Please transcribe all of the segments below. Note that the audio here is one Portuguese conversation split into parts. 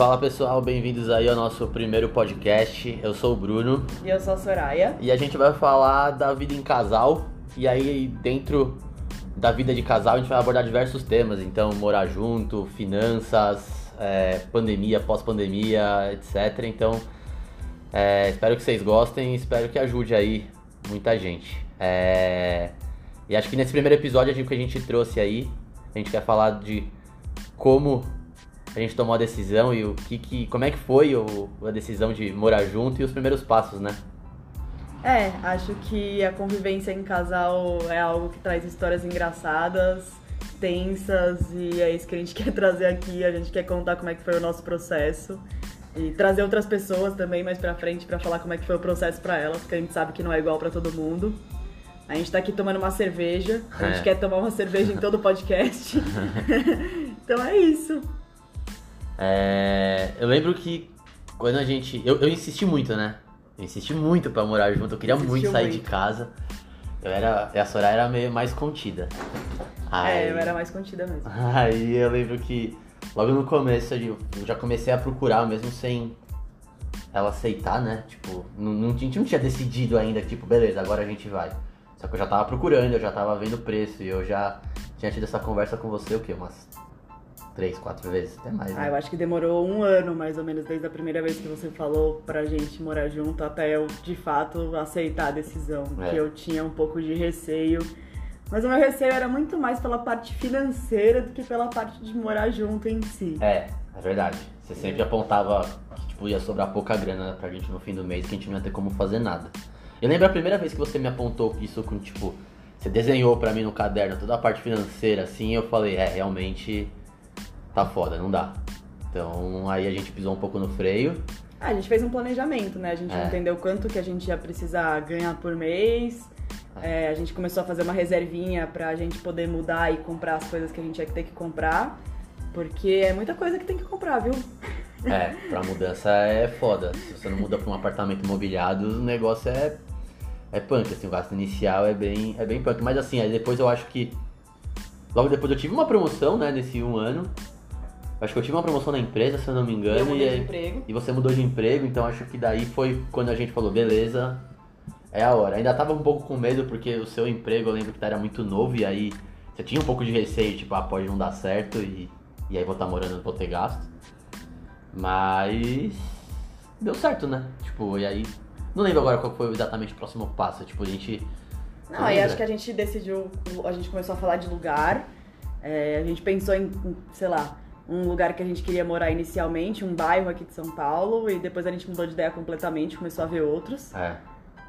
Fala pessoal, bem-vindos aí ao nosso primeiro podcast. Eu sou o Bruno E eu sou a Soraya. e a gente vai falar da vida em casal. E aí, dentro da vida de casal, a gente vai abordar diversos temas. Então, morar junto, finanças, é, pandemia, pós-pandemia, etc. Então, é, espero que vocês gostem, espero que ajude aí muita gente. É, e acho que nesse primeiro episódio, a gente- que a gente trouxe aí, a gente quer falar de como a gente tomou a decisão e o que, que como é que foi o, a decisão de morar junto e os primeiros passos, né? É, acho que a convivência em casal é algo que traz histórias engraçadas, tensas, e é isso que a gente quer trazer aqui. A gente quer contar como é que foi o nosso processo. E trazer outras pessoas também mais pra frente pra falar como é que foi o processo pra elas, porque a gente sabe que não é igual pra todo mundo. A gente tá aqui tomando uma cerveja, a gente É. quer tomar uma cerveja em todo o podcast. então é isso. É, eu lembro que quando a gente. Eu, eu insisti muito, né? Eu insisti muito pra morar junto, eu queria Insistiu muito sair de muito. casa. Eu era. e A Soraya era meio mais contida. Aí, É, eu era mais contida mesmo. aí eu lembro que logo no começo eu eu já comecei a procurar, mesmo sem ela aceitar, né? Tipo, não, não, a gente não tinha decidido ainda, tipo, beleza, agora a gente vai. Só que eu já tava procurando, eu já tava vendo o preço e eu já tinha tido essa conversa com você o quê? Umas três, quatro vezes, até mais, né? Ah, eu acho que demorou um ano, mais ou menos, desde a primeira vez que você falou pra gente morar junto, até eu, de fato, aceitar a decisão. É. Que eu tinha um pouco de receio. Mas o meu receio era muito mais pela parte financeira do que pela parte de morar junto em si. É, é verdade. Você sempre apontava que tipo, ia sobrar pouca grana pra gente no fim do mês, que a gente não ia ter como fazer nada. Eu lembro a primeira vez que você me apontou isso com, tipo, você desenhou pra mim no caderno toda a parte financeira, assim, eu falei, é, realmente tá foda, não dá. Então aí a gente pisou um pouco no freio. Ah, a gente fez um planejamento, né? A gente É. entendeu quanto que a gente ia precisar ganhar por mês. É, a gente começou a fazer uma reservinha pra gente poder mudar e comprar as coisas que a gente ia ter que comprar. Porque é muita coisa que tem que comprar, viu? É, pra mudança é foda. Se você não muda pra um apartamento imobiliado, o negócio é, é punk, assim, o gasto inicial é bem, é bem punk. Mas assim, aí depois eu acho que. Logo depois eu tive uma promoção, né, nesse um ano. Acho que eu tive uma promoção na empresa, se eu não me engano. eu mudei e, de emprego. e você mudou de emprego, então acho que daí foi quando a gente falou, beleza, é a hora. Ainda tava um pouco com medo porque o seu emprego eu lembro que era muito novo e aí você tinha um pouco de receio, tipo, ah, pode não dar certo e, e aí vou estar morando, vou ter gasto. Mas deu certo, né? Tipo, e aí. Não lembro agora qual foi exatamente o próximo passo. Tipo, a gente. Não, aí acho que a gente decidiu, a gente começou a falar de lugar, é, a gente pensou em, sei lá, um lugar que a gente queria morar inicialmente, um bairro aqui de São Paulo, e depois a gente mudou de ideia completamente, começou a ver outros. É.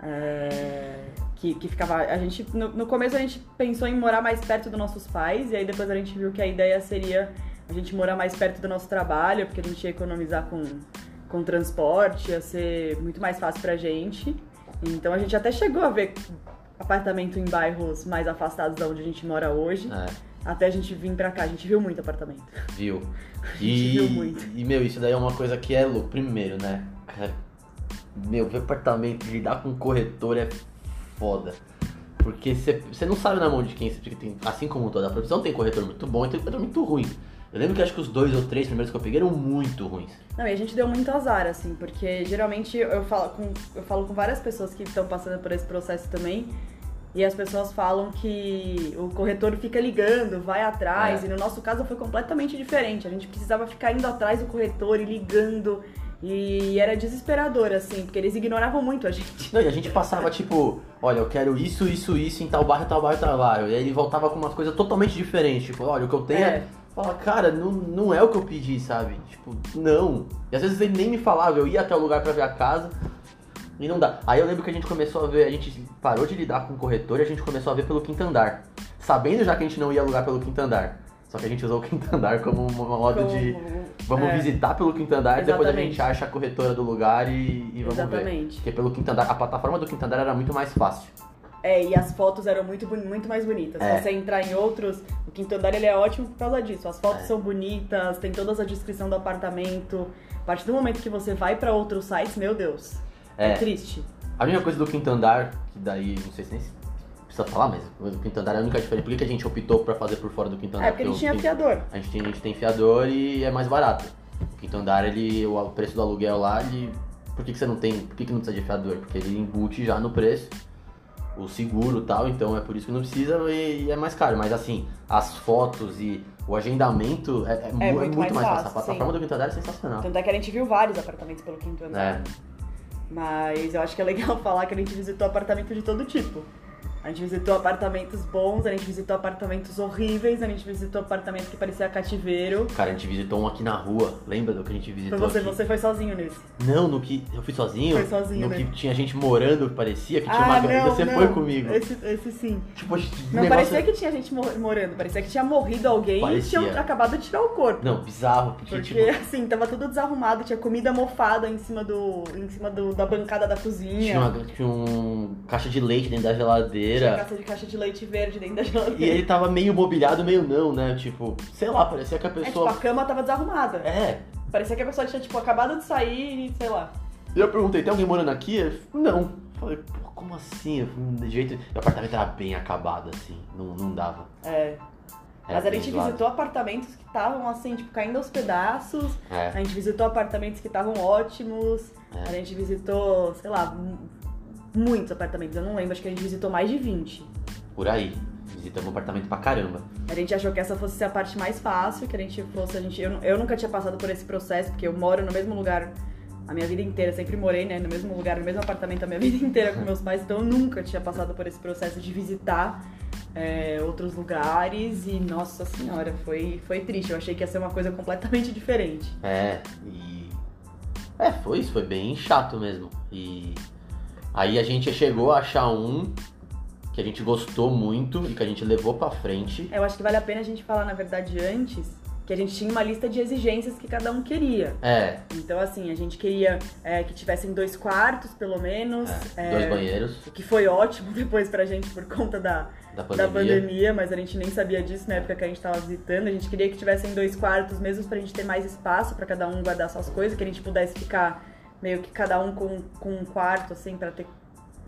é, que, que ficava. A gente. No, no começo a gente pensou em morar mais perto dos nossos pais, e aí depois a gente viu que a ideia seria a gente morar mais perto do nosso trabalho, porque a gente ia economizar com, com transporte, ia ser muito mais fácil pra gente. Então a gente até chegou a ver apartamento em bairros mais afastados da onde a gente mora hoje. É. Até a gente vir pra cá, a gente viu muito apartamento. Viu? gente E, viu muito. e, meu, isso daí é uma coisa que é louco. Primeiro, né? Meu, ver apartamento, lidar com corretor é foda. Porque você não sabe na mão de quem você tem. Assim como toda a profissão, tem corretor muito bom e tem corretor muito ruim. Eu lembro que acho que os dois ou três primeiros que eu peguei eram muito ruins. Não, e a gente deu muito azar, assim, porque geralmente eu falo com, eu falo com várias pessoas que estão passando por esse processo também, e as pessoas falam que o corretor fica ligando, vai atrás, É. e no nosso caso foi completamente diferente. A gente precisava ficar indo atrás do corretor e ligando, e era desesperador, assim, porque eles ignoravam muito a gente. Não, e a gente passava tipo, olha, eu quero isso, isso, isso em tal bairro, tal bairro, tal bairro. E aí ele voltava com umas coisas totalmente diferentes. Tipo, olha, o que eu tenho é. É. Fala, cara, não, não é o que eu pedi, sabe? Tipo, não. E às vezes ele nem me falava, eu ia até o lugar pra ver a casa e não dá. Aí eu lembro que a gente começou a ver, a gente parou de lidar com o corretor e a gente começou a ver pelo quinto andar. Sabendo já que a gente não ia alugar pelo quinto andar. Só que a gente usou o quinto andar como um modo de. Vamos é, visitar pelo quinto andar e depois a gente acha a corretora do lugar e, e vamos ver. Exatamente. Porque pelo quinto andar, a plataforma do quinto andar era muito mais fácil. É, e as fotos eram muito, muito mais bonitas. É. Se você entrar em outros, o quinto andar ele é ótimo por causa disso. As fotos É. são bonitas, tem toda a descrição do apartamento. A partir do momento que você vai pra outros sites, meu Deus, é, É. triste. A mesma coisa do quinto andar, que daí, não sei se nem precisa falar, mas o quinto andar é a única diferença. Por que a gente optou pra fazer por fora do quinto andar? É, porque ele o tinha quinto- fiador. A gente tem, a gente tem fiador e é mais barato. quinto andar, ele, o preço do aluguel lá, ele, por que, que você não tem, por que, que não precisa de fiador? Porque ele embute já no preço o seguro e tal, então é por isso que não precisa e, e é mais caro. Mas assim, as fotos e o agendamento é, é, É mu- muito muito, mais mais fácil, fácil. A plataforma do quinto andar é sensacional. Tanto é que a gente viu vários apartamentos pelo quinto andar. É. Mas eu acho que é legal falar que a gente visitou apartamento de todo tipo. A gente visitou apartamentos bons, a gente visitou apartamentos horríveis, a gente visitou apartamento que parecia cativeiro. Cara, a gente visitou um aqui na rua. Lembra do que a gente Foi visitou você, aqui? você foi sozinho nesse. Não, no que eu fui sozinho. Foi sozinho, No né? que tinha gente morando, que parecia que tinha ah, uma não, Você não. foi comigo. Esse, esse sim. Tipo, Não negócio- parecia que tinha gente mor- morando, parecia que tinha morrido alguém Parecia. e tinham acabado de tirar o corpo. Não, bizarro. Porque, Porque, tipo, assim, tava tudo desarrumado, tinha comida mofada em cima, do, em cima do, da bancada da cozinha. tinha, uma, tinha um caixa de leite dentro da Tinha geladeira. caixa de caixa de leite verde dentro da geladeira. E ele tava meio mobiliado, meio não, né? Tipo, sei lá, parecia que a É, tipo, pessoa. a cama tava desarrumada. É. Parecia que a pessoa tinha, tipo, acabado de sair e, sei lá. E eu perguntei, tem alguém morando aqui? Não. Falei, pô, como assim? Falei, De jeito. O apartamento era bem acabado, assim. Não, não dava. É. Era Mas a gente visitou apartamentos que estavam, assim, tipo, caindo aos pedaços. É. A gente visitou apartamentos que estavam ótimos. É. A gente visitou, sei lá, muitos apartamentos. Eu não lembro, acho que a gente visitou mais de 20. Por aí. Visitamos um apartamento pra caramba. A gente achou que essa fosse ser a parte mais fácil, que a gente fosse, a gente, eu, eu nunca tinha passado por esse processo, porque eu moro no mesmo lugar a minha vida inteira, sempre morei, né, no mesmo lugar, no mesmo apartamento a minha vida inteira com meus pais, então eu nunca tinha passado por esse processo de visitar é, outros lugares e, nossa senhora, foi, foi triste, eu achei que ia ser uma coisa completamente diferente. É, e. É, foi isso, foi bem chato mesmo. E aí a gente chegou a achar um que a gente gostou muito e que a gente levou pra frente. Eu acho que vale a pena a gente falar, na verdade, antes, que a gente tinha uma lista de exigências que cada um queria. É, Então, assim, a gente queria é, que tivessem dois quartos, pelo menos. é, é, dois banheiros O que foi ótimo depois pra gente por conta da, da da pandemia. pandemia, mas a gente nem sabia disso na época que a gente tava visitando. A gente queria que tivessem dois quartos, mesmo pra gente ter mais espaço pra cada um guardar suas coisas, que a gente pudesse ficar meio que cada um com, com um quarto, assim, pra ter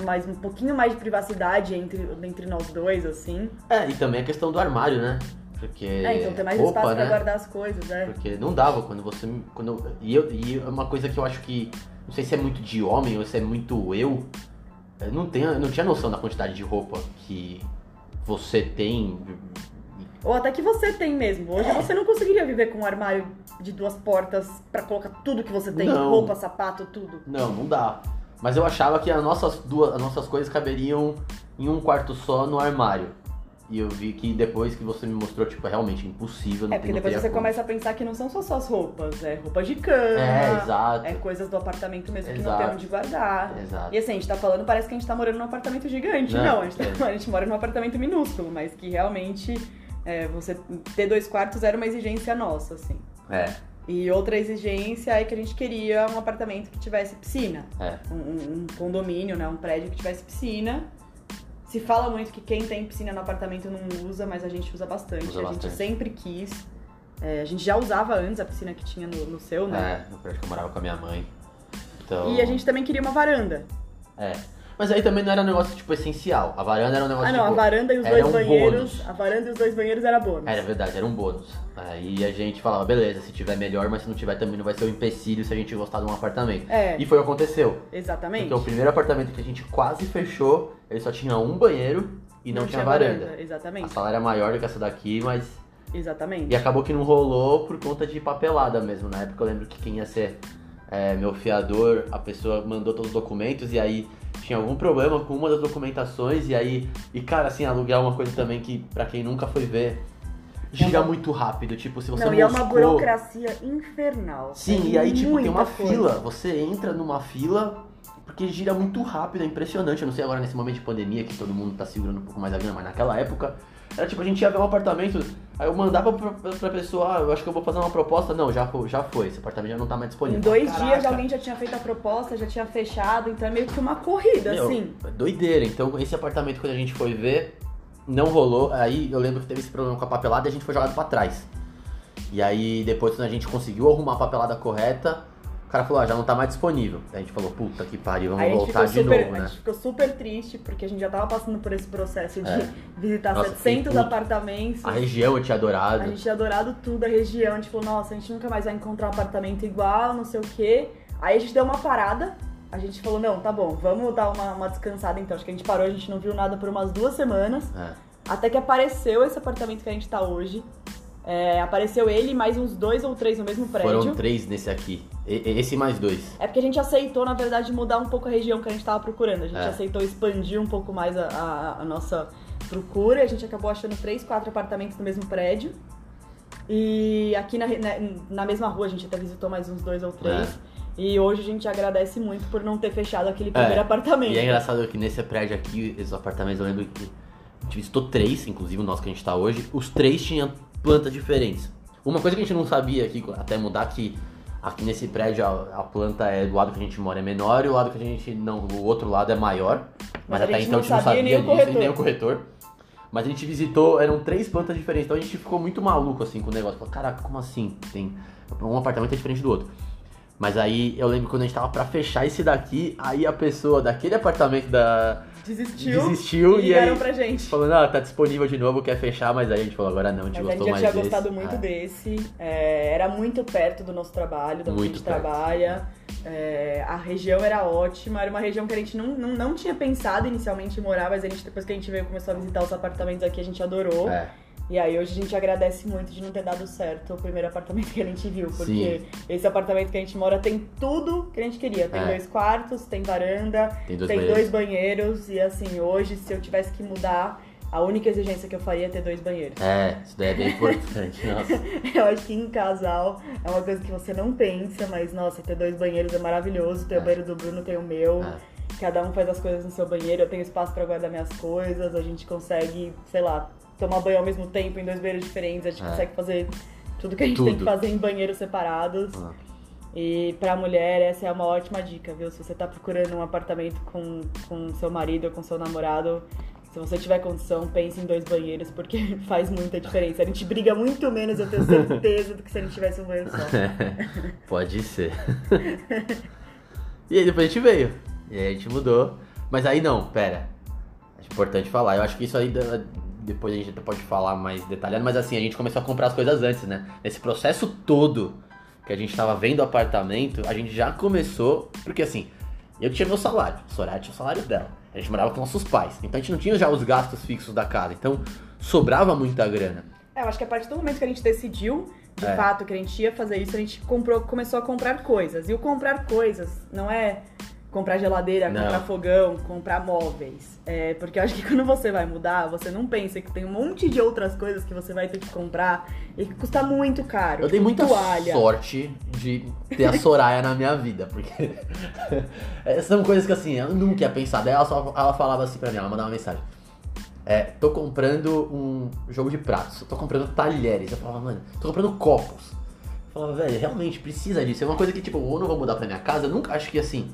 mais um pouquinho mais de privacidade entre, entre nós dois, assim. É, e também a questão do armário, né? Porque. É, então ter mais roupa, espaço pra né? guardar as coisas, né? Porque não dava quando você. Quando eu- e, eu, e é uma coisa que eu acho que. Não sei se é muito de homem ou se é muito eu. Eu não, tenho, eu não tinha noção da quantidade de roupa que você tem. Ou até que você tem mesmo. Hoje É. você não conseguiria viver com um armário de duas portas pra colocar tudo que você tem, Não. roupa, sapato, tudo. Não, não dá. Mas eu achava que as nossas duas, as nossas coisas caberiam em um quarto só no armário. E eu vi que depois que você me mostrou, tipo, é realmente impossível. Não É porque depois você começa a pensar que não são só suas roupas, é roupa de cama, É, exato. é coisas do apartamento mesmo que não Exato. tem onde guardar. Exato. E assim, a gente tá falando, parece que a gente tá morando num apartamento gigante. Não, Não, a, gente tá- é. a gente mora num apartamento minúsculo, mas que realmente é, você ter dois quartos era uma exigência nossa, assim. É, E outra exigência é que a gente queria um apartamento que tivesse piscina. é. um, um- condomínio, né? Um prédio que tivesse piscina. Se fala muito que quem tem piscina no apartamento não usa, mas a gente usa bastante. Usa a bastante. gente sempre quis. É, a gente já usava antes a piscina que tinha no, no seu, né? É, no prédio que eu morava com a minha mãe. Então. E a gente também queria uma varanda. É. Mas aí também não era um negócio, tipo, essencial. A varanda era um negócio, Ah, não, tipo... a varanda e os era dois um banheiros. bônus. A varanda e os dois banheiros era bônus. Era verdade, era um bônus. Aí a gente falava, beleza, se tiver melhor, mas se não tiver também não vai ser um empecilho se a gente gostar de um apartamento. É, E foi o que aconteceu. exatamente. Porque o primeiro apartamento que a gente quase fechou, ele só tinha um banheiro e não, tinha, varanda. A Exatamente. sala era maior do que essa daqui, mas. Exatamente. E acabou que não rolou por conta de papelada mesmo. Na época eu lembro que quem ia ser é, meu fiador, a pessoa mandou todos os documentos e aí tinha algum problema com uma das documentações e aí. E cara, assim, aluguel é uma coisa também que, pra quem nunca foi ver, gira uma- muito rápido. Tipo, se você Não, e é uma moscou- burocracia infernal. Sim, É e aí, tipo, tem uma coisa. fila. Você entra numa fila porque gira muito rápido, é impressionante. Eu não sei agora nesse momento de pandemia que todo mundo tá segurando um pouco mais a grana, mas naquela época era tipo, a gente ia ver um apartamento, aí eu mandava pra, pra, pessoa, ah, eu acho que eu vou fazer uma proposta. Não, já, foi- já foi, esse apartamento já não tá mais disponível. Em dois Caraca. dias alguém já tinha feito a proposta, já tinha fechado, então é meio que uma corrida, Meu, assim. é Doideira. Então, esse apartamento, quando a gente foi ver, não rolou. Aí eu lembro que teve esse problema com a papelada e a gente foi jogado pra trás. E aí, depois, quando a gente conseguiu arrumar a papelada correta, cara falou, ah, já não tá mais disponível. Aí a gente falou, puta que pariu, vamos a voltar de super, novo, A né? gente ficou super triste, porque a gente já tava passando por esse processo de É. visitar Nossa, 700 fiquei puto. apartamentos. A região eu tinha adorado. A gente tinha adorado tudo, a região. A gente falou, nossa, a gente nunca mais vai encontrar um apartamento igual, não sei o quê. Aí a gente deu uma parada. A gente falou, não, tá bom, vamos dar uma, uma descansada então. Acho que a gente parou, a gente não viu nada por umas duas semanas. É. Até que apareceu esse apartamento que a gente tá hoje. É, apareceu ele e mais uns dois ou três no mesmo prédio. Foram três nesse aqui. E- esse mais dois. É porque a gente aceitou, na verdade, mudar um pouco a região que a gente tava procurando. A gente É. aceitou expandir um pouco mais a, a- a nossa procura. A gente acabou achando três, quatro apartamentos no mesmo prédio. E aqui na, na, na mesma rua a gente até visitou mais uns dois ou três. É. E hoje a gente agradece muito por não ter fechado aquele primeiro É, apartamento. E é engraçado que nesse prédio aqui, esses apartamentos, eu lembro que a gente visitou três, inclusive o nosso que a gente tá hoje. Os três tinham plantas diferentes. Uma coisa que a gente não sabia aqui, até mudar, que aqui nesse prédio a, a planta é do lado que a gente mora é menor e o lado que a gente não, o outro lado é maior. Mas, Mas até então a gente não sabia sabia nem disso, corretor. nem o corretor. Mas a gente visitou, eram três plantas diferentes, então a gente ficou muito maluco assim com o negócio. Falou, caraca, como assim? Tem um apartamento é diferente do outro. Mas aí eu lembro quando a gente tava pra fechar esse daqui, aí a pessoa daquele apartamento da Desistiu. desistiu e e aí pra gente. falando, ah, tá disponível de novo, quer fechar, mas aí a gente falou, agora não, a gente Mas a gente gostou já mais tinha desse. gostado muito É. desse. É, era muito perto do nosso trabalho, da onde a gente perto. trabalha. É, a região era ótima, era uma região que a gente não, não, não tinha pensado inicialmente em morar, mas a gente, depois que a gente veio começou a visitar os apartamentos aqui, a gente adorou. É, E aí hoje a gente agradece muito de não ter dado certo o primeiro apartamento que a gente viu, porque esse apartamento que a gente mora tem tudo que a gente queria. Tem É. dois quartos, tem varanda, tem dois tem banheiros. dois banheiros e assim, hoje se eu tivesse que mudar, a única exigência que eu faria é ter dois banheiros. É, isso daí é bem importante, nossa. Eu acho que em casal é uma coisa que você não pensa, mas nossa, ter dois banheiros é maravilhoso. Tem É. o banheiro do Bruno, tem o meu. É. Cada um faz as coisas no seu banheiro. Eu tenho espaço pra guardar minhas coisas. A gente consegue, sei lá, tomar banho ao mesmo tempo em dois banheiros diferentes. A gente É. consegue fazer tudo que a gente tem que Tudo. fazer em banheiros separados. Ah. E pra mulher, essa é uma ótima dica, viu? Se você tá procurando um apartamento com, com seu marido ou com seu namorado, se você tiver condição, pense em dois banheiros, porque faz muita diferença. A gente briga muito menos, eu tenho certeza, do que se a gente tivesse um banheiro só. Pode ser. e aí depois a gente veio. E aí a gente mudou. Mas aí não, pera. É importante falar. Eu acho que isso aí depois a gente pode falar mais detalhado. Mas assim, a gente começou a comprar as coisas antes, né? Nesse processo todo que a gente tava vendo o apartamento, a gente já começou. Porque assim, eu tinha meu salário, Soraya tinha o salário dela. A gente morava com nossos pais. Então a gente não tinha já os gastos fixos da casa. Então sobrava muita grana. É, eu acho que a partir do momento que a gente decidiu, de É. fato, que a gente ia fazer isso, a gente comprou, começou a comprar coisas. E o comprar coisas não é comprar geladeira, Não. comprar fogão, comprar móveis. É, porque eu acho que quando você vai mudar, você não pensa que tem um monte de outras coisas que você vai ter que comprar e que custa muito caro. Eu dei Tipo, muita toalha. sorte de ter a Soraya na minha vida, porque é, são coisas que assim, eu nunca ia pensar. Daí ela, só, ela falava assim pra mim, ela mandava uma mensagem. É, tô comprando um jogo de pratos, tô comprando talheres. Eu falava, mano, tô comprando copos. Eu falava, velho, realmente precisa disso. É uma coisa que, tipo, ou eu não vou mudar pra minha casa, eu nunca acho que assim,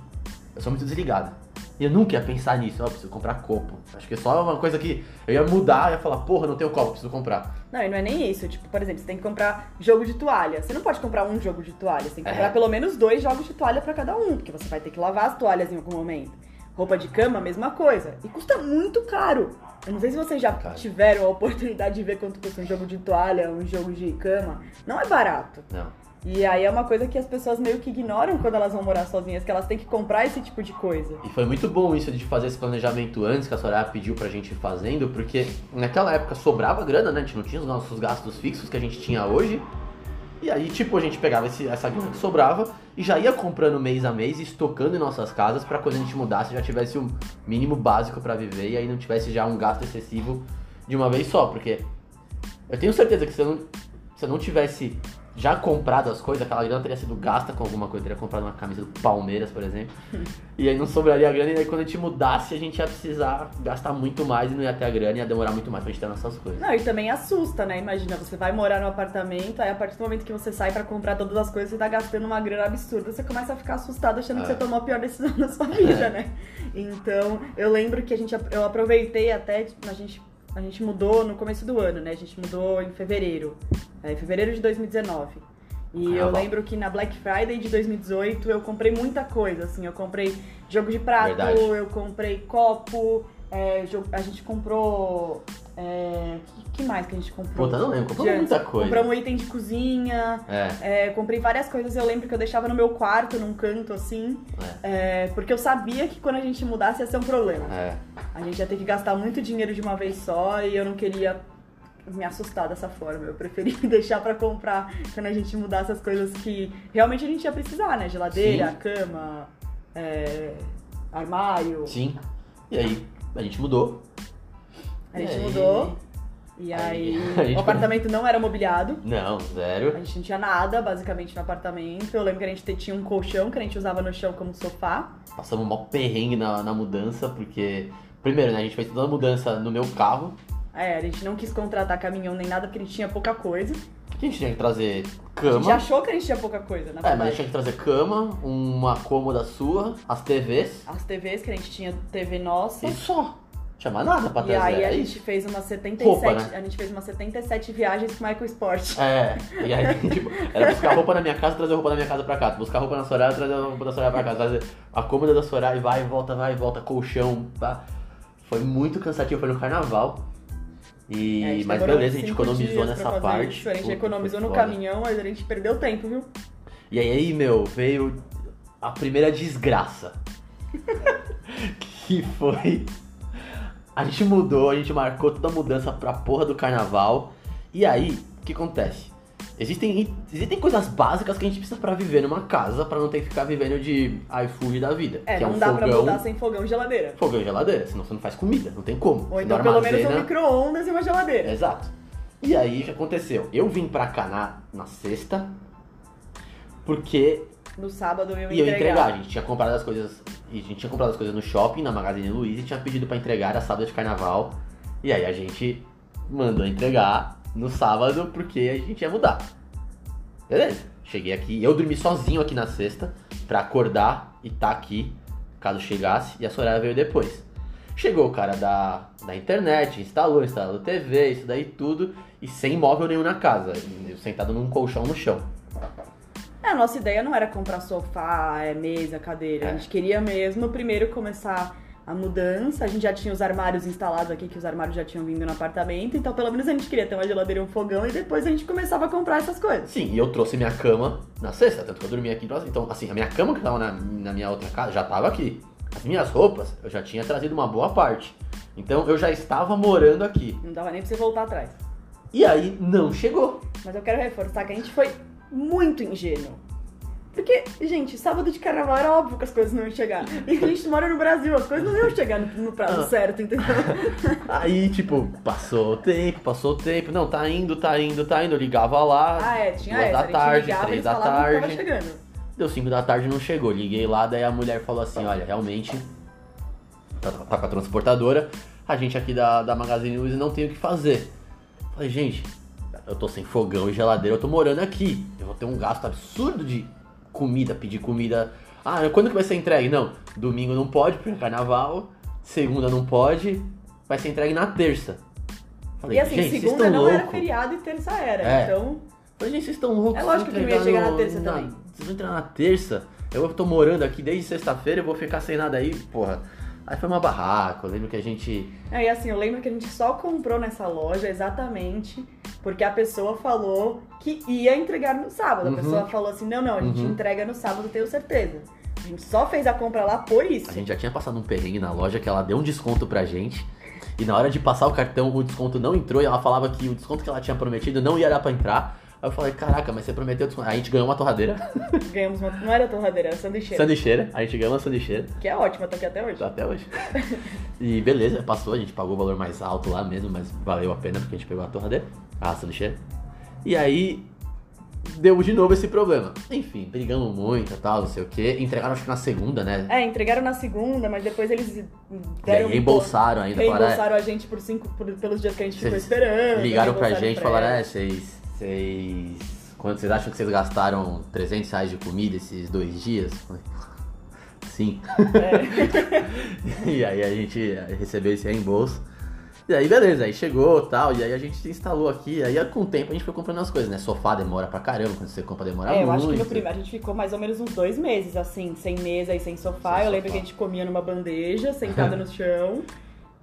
eu sou muito desligado. E eu nunca ia pensar nisso, ó, preciso comprar copo. Acho que é só uma coisa que eu ia mudar, eu ia falar, porra, não tenho copo, preciso comprar. Não, e não é nem isso. Tipo, por exemplo, você tem que comprar jogo de toalha. Você não pode comprar um jogo de toalha. Você tem que É. comprar pelo menos dois jogos de toalha pra cada um, porque você vai ter que lavar as toalhas em algum momento. Roupa de cama, mesma coisa. E custa muito caro. Eu não sei se vocês já Caro. tiveram a oportunidade de ver quanto custa um jogo de toalha, um jogo de cama. Não é barato. Não. E aí é uma coisa que as pessoas meio que ignoram quando elas vão morar sozinhas, que elas têm que comprar esse tipo de coisa. E foi muito bom isso de fazer esse planejamento antes, que a Soraya pediu pra gente ir fazendo, porque naquela época sobrava grana, né? A gente não tinha os nossos gastos fixos que a gente tinha hoje. E aí, tipo, a gente pegava esse- essa grana que sobrava e já ia comprando mês a mês e estocando em nossas casas pra quando a gente mudasse já tivesse o mínimo básico pra viver e aí não tivesse já um gasto excessivo de uma vez só, porque eu tenho certeza que se eu não, se eu não tivesse já comprado as coisas, aquela grana teria sido gasta com alguma coisa, teria comprado uma camisa do Palmeiras, por exemplo. E aí não sobraria a grana, e aí quando a gente mudasse, a gente ia precisar gastar muito mais e não ia ter a grana, ia demorar muito mais pra gente ter nossas coisas. Não, e também assusta, né? Imagina, você vai morar no apartamento, aí a partir do momento que você sai pra comprar todas as coisas, você tá gastando uma grana absurda, você começa a ficar assustado achando que É. você tomou a pior decisão da sua vida, né? Então, eu lembro que a gente, eu aproveitei até, a gente, a gente mudou no começo do ano, né? A gente mudou em fevereiro, é, em fevereiro de 2019. E eu Carnaval. lembro que na Black Friday de 2018 eu comprei muita coisa, assim, eu comprei jogo de prato, Verdade. eu comprei copo, é, a gente comprou. É, que, que mais que a gente comprou? Puta, não lembro, comprou muita coisa. Compramos um item de cozinha, É, é, comprei várias coisas, eu lembro que eu deixava no meu quarto, num canto assim, é, porque eu sabia que quando a gente mudasse ia ser um problema. é. A gente ia ter que gastar muito dinheiro de uma vez só e eu não queria me assustar dessa forma. Eu preferi deixar pra comprar quando a gente mudasse as coisas que realmente a gente ia precisar, né? Geladeira, Sim. cama, é, armário. Sim. E aí, a gente mudou. A gente aí- mudou. E aí- aí, a o apartamento não era mobiliado. Não, A zero. gente não tinha nada, basicamente, no apartamento. Eu lembro que a gente tinha um colchão que a gente usava no chão como sofá. Passamos um maior perrengue na, na mudança, porque. Primeiro, né? A gente fez toda a mudança no meu carro. É, a gente não quis contratar caminhão nem nada porque a gente tinha pouca coisa. A gente tinha que trazer A gente cama. achou que a gente tinha pouca coisa, na É, mas a verdade. gente tinha que trazer cama, uma cômoda sua, as TVs. as TVs, que a gente tinha TV nossa. E só. Tinha mais nada pra E trazer. aí a é gente fez umas 77, Roupa, né? a gente fez umas 77 viagens com o Michael Sport. É, e aí, tipo, era buscar roupa na minha casa, trazer roupa da minha casa pra cá. Buscar roupa na Soraya, trazer a roupa da Soraya pra cá. Trazer a cômoda da Soraya e vai e volta, vai e volta, colchão, pá. Foi muito cansativo, foi no carnaval. E, É, mas beleza, a gente economizou nessa parte. isso, A gente Puta, economizou no foda. caminhão, mas a gente perdeu tempo, viu? E aí, meu, veio a primeira desgraça. que foi. A gente mudou, a gente marcou toda a mudança pra porra do carnaval. E aí, o que acontece? Existem, existem coisas básicas que a gente precisa pra viver numa casa, pra não ter que ficar vivendo de iFood da vida. É, que não é um dá pra fogão, mudar sem fogão e geladeira. fogão e geladeira, senão você não faz comida, não tem como. Ou então pelo menos um armazena- micro-ondas e uma geladeira. Exato. E aí, o que aconteceu? Eu vim pra cá na, na sexta, porque No sábado eu ia E eu entregar. entregar, a gente tinha comprado as coisas. E a gente tinha comprado as coisas no shopping, na Magazine Luiza, e tinha pedido pra entregar a sábado de carnaval. E aí a gente mandou entregar no sábado porque a gente ia mudar. Beleza. Cheguei aqui, eu dormi sozinho aqui na sexta pra acordar e tá aqui caso chegasse, e a Soraya veio depois. Chegou o cara da, da internet, instalou, instalou TV, isso daí tudo, e sem móvel nenhum na casa, sentado num colchão no chão. É, a nossa ideia não era comprar sofá, é, mesa, cadeira. É. A gente queria mesmo primeiro começar a mudança. A gente já tinha os armários instalados aqui, que os armários já tinham vindo no apartamento. Então, pelo menos a gente queria ter uma geladeira e um fogão e depois a gente começava a comprar essas coisas. Sim, e eu trouxe minha cama na sexta, tanto que eu dormi aqui. Então, assim, a minha cama que tava na, na minha outra casa já tava aqui. As minhas roupas, eu já tinha trazido uma boa parte. Então, eu já estava morando aqui. Não dava nem pra você voltar atrás. E aí, não chegou. Mas eu quero reforçar que a gente foi muito ingênuo. Porque, gente, sábado de carnaval era óbvio que as coisas não iam chegar. E a gente mora no Brasil, as coisas não iam chegar no, no prazo Ah. certo, entendeu? Aí, tipo, passou o tempo, passou o tempo. Não, tá indo, tá indo, tá indo. Eu ligava lá. Ah, é, tinha duas essa. da tarde, ligava, três da tava tarde. chegando. Deu 5 da tarde não chegou. Liguei lá, daí a mulher falou assim: olha, realmente, tá, tá com a transportadora, a gente aqui da, da Magazine Luiza não tem o que fazer. Falei, gente, eu tô sem fogão e geladeira, eu tô morando aqui. Eu vou ter um gasto absurdo de comida, pedir comida. Ah, quando que vai ser entregue? Não, domingo não pode, porque é carnaval. Segunda não pode, vai ser entregue na terça. Falei, E assim, segunda não era loucos. feriado e terça era. É. Então, Falei, gente, vocês estão loucos. É lógico que não ia chegar na terça também. Vocês vão entrar na terça. Eu tô morando aqui desde sexta-feira, eu vou ficar sem nada aí, porra. Aí foi uma barraca, eu lembro que a gente. é, e assim, eu lembro que a gente só comprou nessa loja exatamente porque a pessoa falou que ia entregar no sábado. A Uhum. pessoa falou assim: não, não, a gente Uhum. entrega no sábado, tenho certeza. A gente só fez a compra lá por isso. A gente já tinha passado um perrengue na loja que ela deu um desconto pra gente. E na hora de passar o cartão, o desconto não entrou e ela falava que o desconto que ela tinha prometido não ia dar pra entrar. Aí eu falei, caraca, mas você prometeu desconto. Aí a gente ganhou uma torradeira, Ganhamos uma. Não era torradeira, era sanduicheira. sanduicheira. A gente ganhou uma sanduicheira. Que é ótima, tá aqui até hoje. Tá até hoje. E beleza, passou, a gente pagou o valor mais alto lá mesmo, mas valeu a pena porque a gente pegou a torradeira, a sanduicheira. E aí deu de novo esse problema. Enfim, brigamos muito e tal, não sei o que. Entregaram acho que na segunda, né? É, entregaram na segunda, mas depois eles E deram um reembolsaram ainda. falaram, é, reembolsaram a gente por cinco, por- pelos dias que a gente ficou esperando. ligaram pra gente e falaram, é, vocês. Vocês. Quando vocês acham que vocês gastaram 300 reais de comida esses dois dias? Sim. É. e aí a gente recebeu esse reembolso. E aí, beleza, aí chegou tal, e aí a gente instalou aqui, aí com o tempo a gente foi comprando as coisas, né? Sofá demora pra caramba, quando você compra demora É, muito. eu acho que no primeiro a gente ficou mais ou menos uns dois meses, assim, sem mesa e sem sofá. Sem eu lembro sofá. que a gente comia numa bandeja, sentada no chão,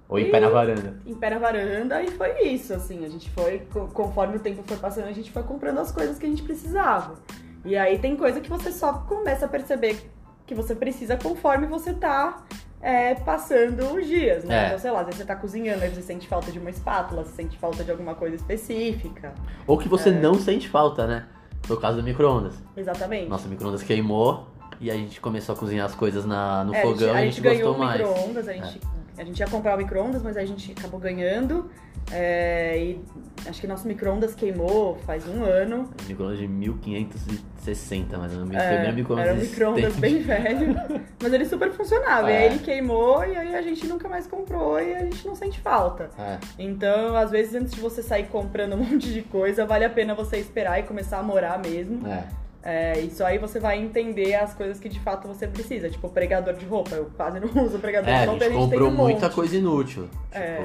Ou em pé na varanda. em pé na varanda, e foi isso, assim. A gente foi, co- conforme o tempo foi passando, a gente foi comprando as coisas que a gente precisava. E aí tem coisa que você só começa a perceber que você precisa conforme você tá é, passando os dias, né? É. Então, sei lá, às vezes você tá cozinhando, aí você sente falta de uma espátula, você sente falta de alguma coisa específica. Ou que você É. não sente falta, né? Foi o caso do micro-ondas. Exatamente. Nosso micro-ondas queimou e a gente começou a cozinhar as coisas na, no É, fogão e a gente, ganhou gostou um mais. É. micro-ondas, a gente, a gente ia comprar o micro-ondas, mas a gente acabou ganhando. É, e acho que nosso micro-ondas queimou faz um ano. Micro-ondas de 1560, mas o meu É, primeiro micro-ondas era um micro-ondas bem velho, mas ele super funcionava. E É. aí ele queimou e aí a gente nunca mais comprou e a gente não sente falta. É. Então, às vezes, antes de você sair comprando um monte de coisa, vale a pena você esperar e começar a morar mesmo. É. É, isso aí você vai entender as coisas que de fato você precisa. Tipo, pregador de roupa. Eu quase não uso pregador É, de a roupa. gente tem comprou um muita coisa inútil. É.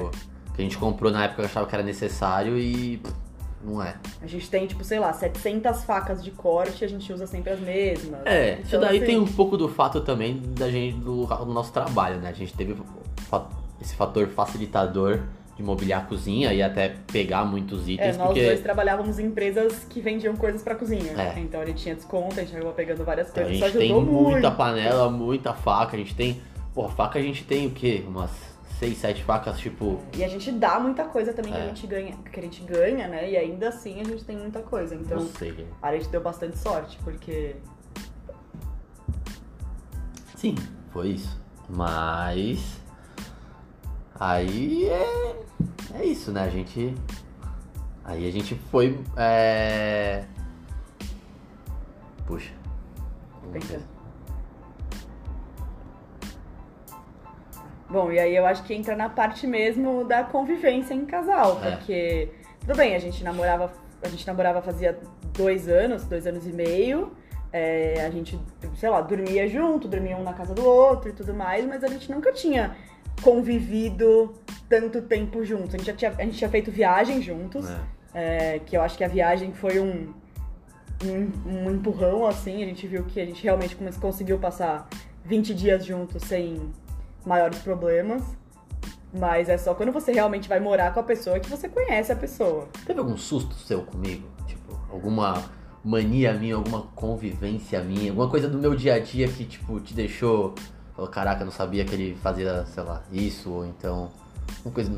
Que a gente comprou na época que eu achava que era necessário e pff, não é. A gente tem, tipo, sei lá, 700 facas de corte e a gente usa sempre as mesmas. É, isso Então, daí assim, tem um pouco do fato também da gente do, do nosso trabalho, né? A gente teve esse fator facilitador de mobiliar a cozinha e até pegar muitos É, itens, nós porque dois trabalhávamos em empresas que vendiam coisas pra cozinha. É. Então a gente tinha desconto, a gente acabou pegando várias a coisas. Isso gente tem muita muito. panela, muita faca, a gente tem. Porra, faca a gente tem o quê? Umas 6, 7 facas, tipo. E a gente dá muita coisa também que, É. a gente ganha, que a gente ganha, né? E ainda assim a gente tem muita coisa. Então Não sei. gente. a gente deu bastante sorte, porque. Sim, foi isso. Mas. Aí é. É isso, né? A gente. Aí a gente foi. É... Puxa. Pensando. Bom, e aí eu acho que entra na parte mesmo da convivência em casal, É. porque tudo bem, a gente namorava, a gente namorava fazia dois anos, dois anos e meio. é, a gente, sei lá, dormia junto, dormia um na casa do outro e tudo mais, mas a gente nunca tinha convivido tanto tempo juntos. A gente já tinha, a gente tinha feito viagem juntos. É. É, que eu acho que a viagem foi um, um, um empurrão, assim. A gente viu que a gente realmente conseguiu passar 20 dias juntos sem maiores problemas. Mas é só quando você realmente vai morar com a pessoa que você conhece a pessoa. Teve algum susto seu comigo? Tipo, alguma mania minha, alguma convivência minha, alguma coisa do meu dia a dia que, tipo, te deixou. Falou, caraca, não sabia que ele fazia, sei lá, isso, ou então. Uma coisa.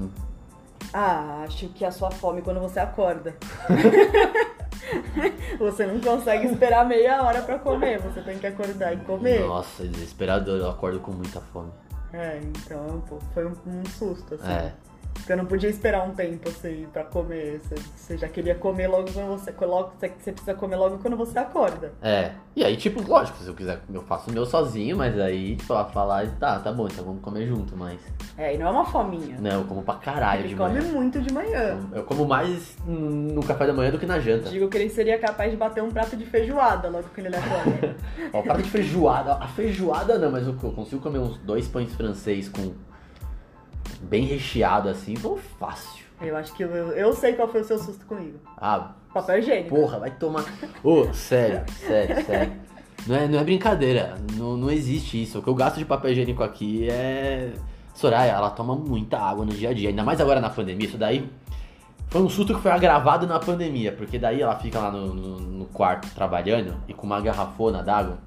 Ah, acho que a sua fome quando você acorda. você não consegue esperar meia hora pra comer, você tem que acordar e comer. Nossa, desesperador, eu acordo com muita fome. É, então, pô, foi um, um susto, assim. É. Porque eu não podia esperar um tempo, assim, pra comer. Você, você já queria comer logo quando você coloca. Você, você precisa comer logo quando você acorda. É. E aí, tipo, lógico, se eu quiser, eu faço o meu sozinho, mas aí, tipo, ela falar, tá, tá bom, então vamos comer junto, mas. É, e não é uma fominha. Não, eu como pra caralho Ele de come manhã. muito de manhã. Eu como mais no café da manhã do que na janta. Digo que ele seria capaz de bater um prato de feijoada logo que ele acorda. Ó, prato de feijoada. A feijoada não, mas eu consigo comer uns dois pães francês com. Bem recheado assim, foi fácil. eu acho que eu, eu sei qual foi o seu susto comigo. Ah, Papel higiênico. porra, vai tomar. Ô, sério, sério, sério. Não é, não é brincadeira, não, não existe isso. O que eu gasto de papel higiênico aqui é. Soraya, ela toma muita água no dia a dia, ainda mais agora na pandemia. Isso daí foi um susto que foi agravado na pandemia, porque daí ela fica lá no, no- no quarto trabalhando e com uma garrafona d'água.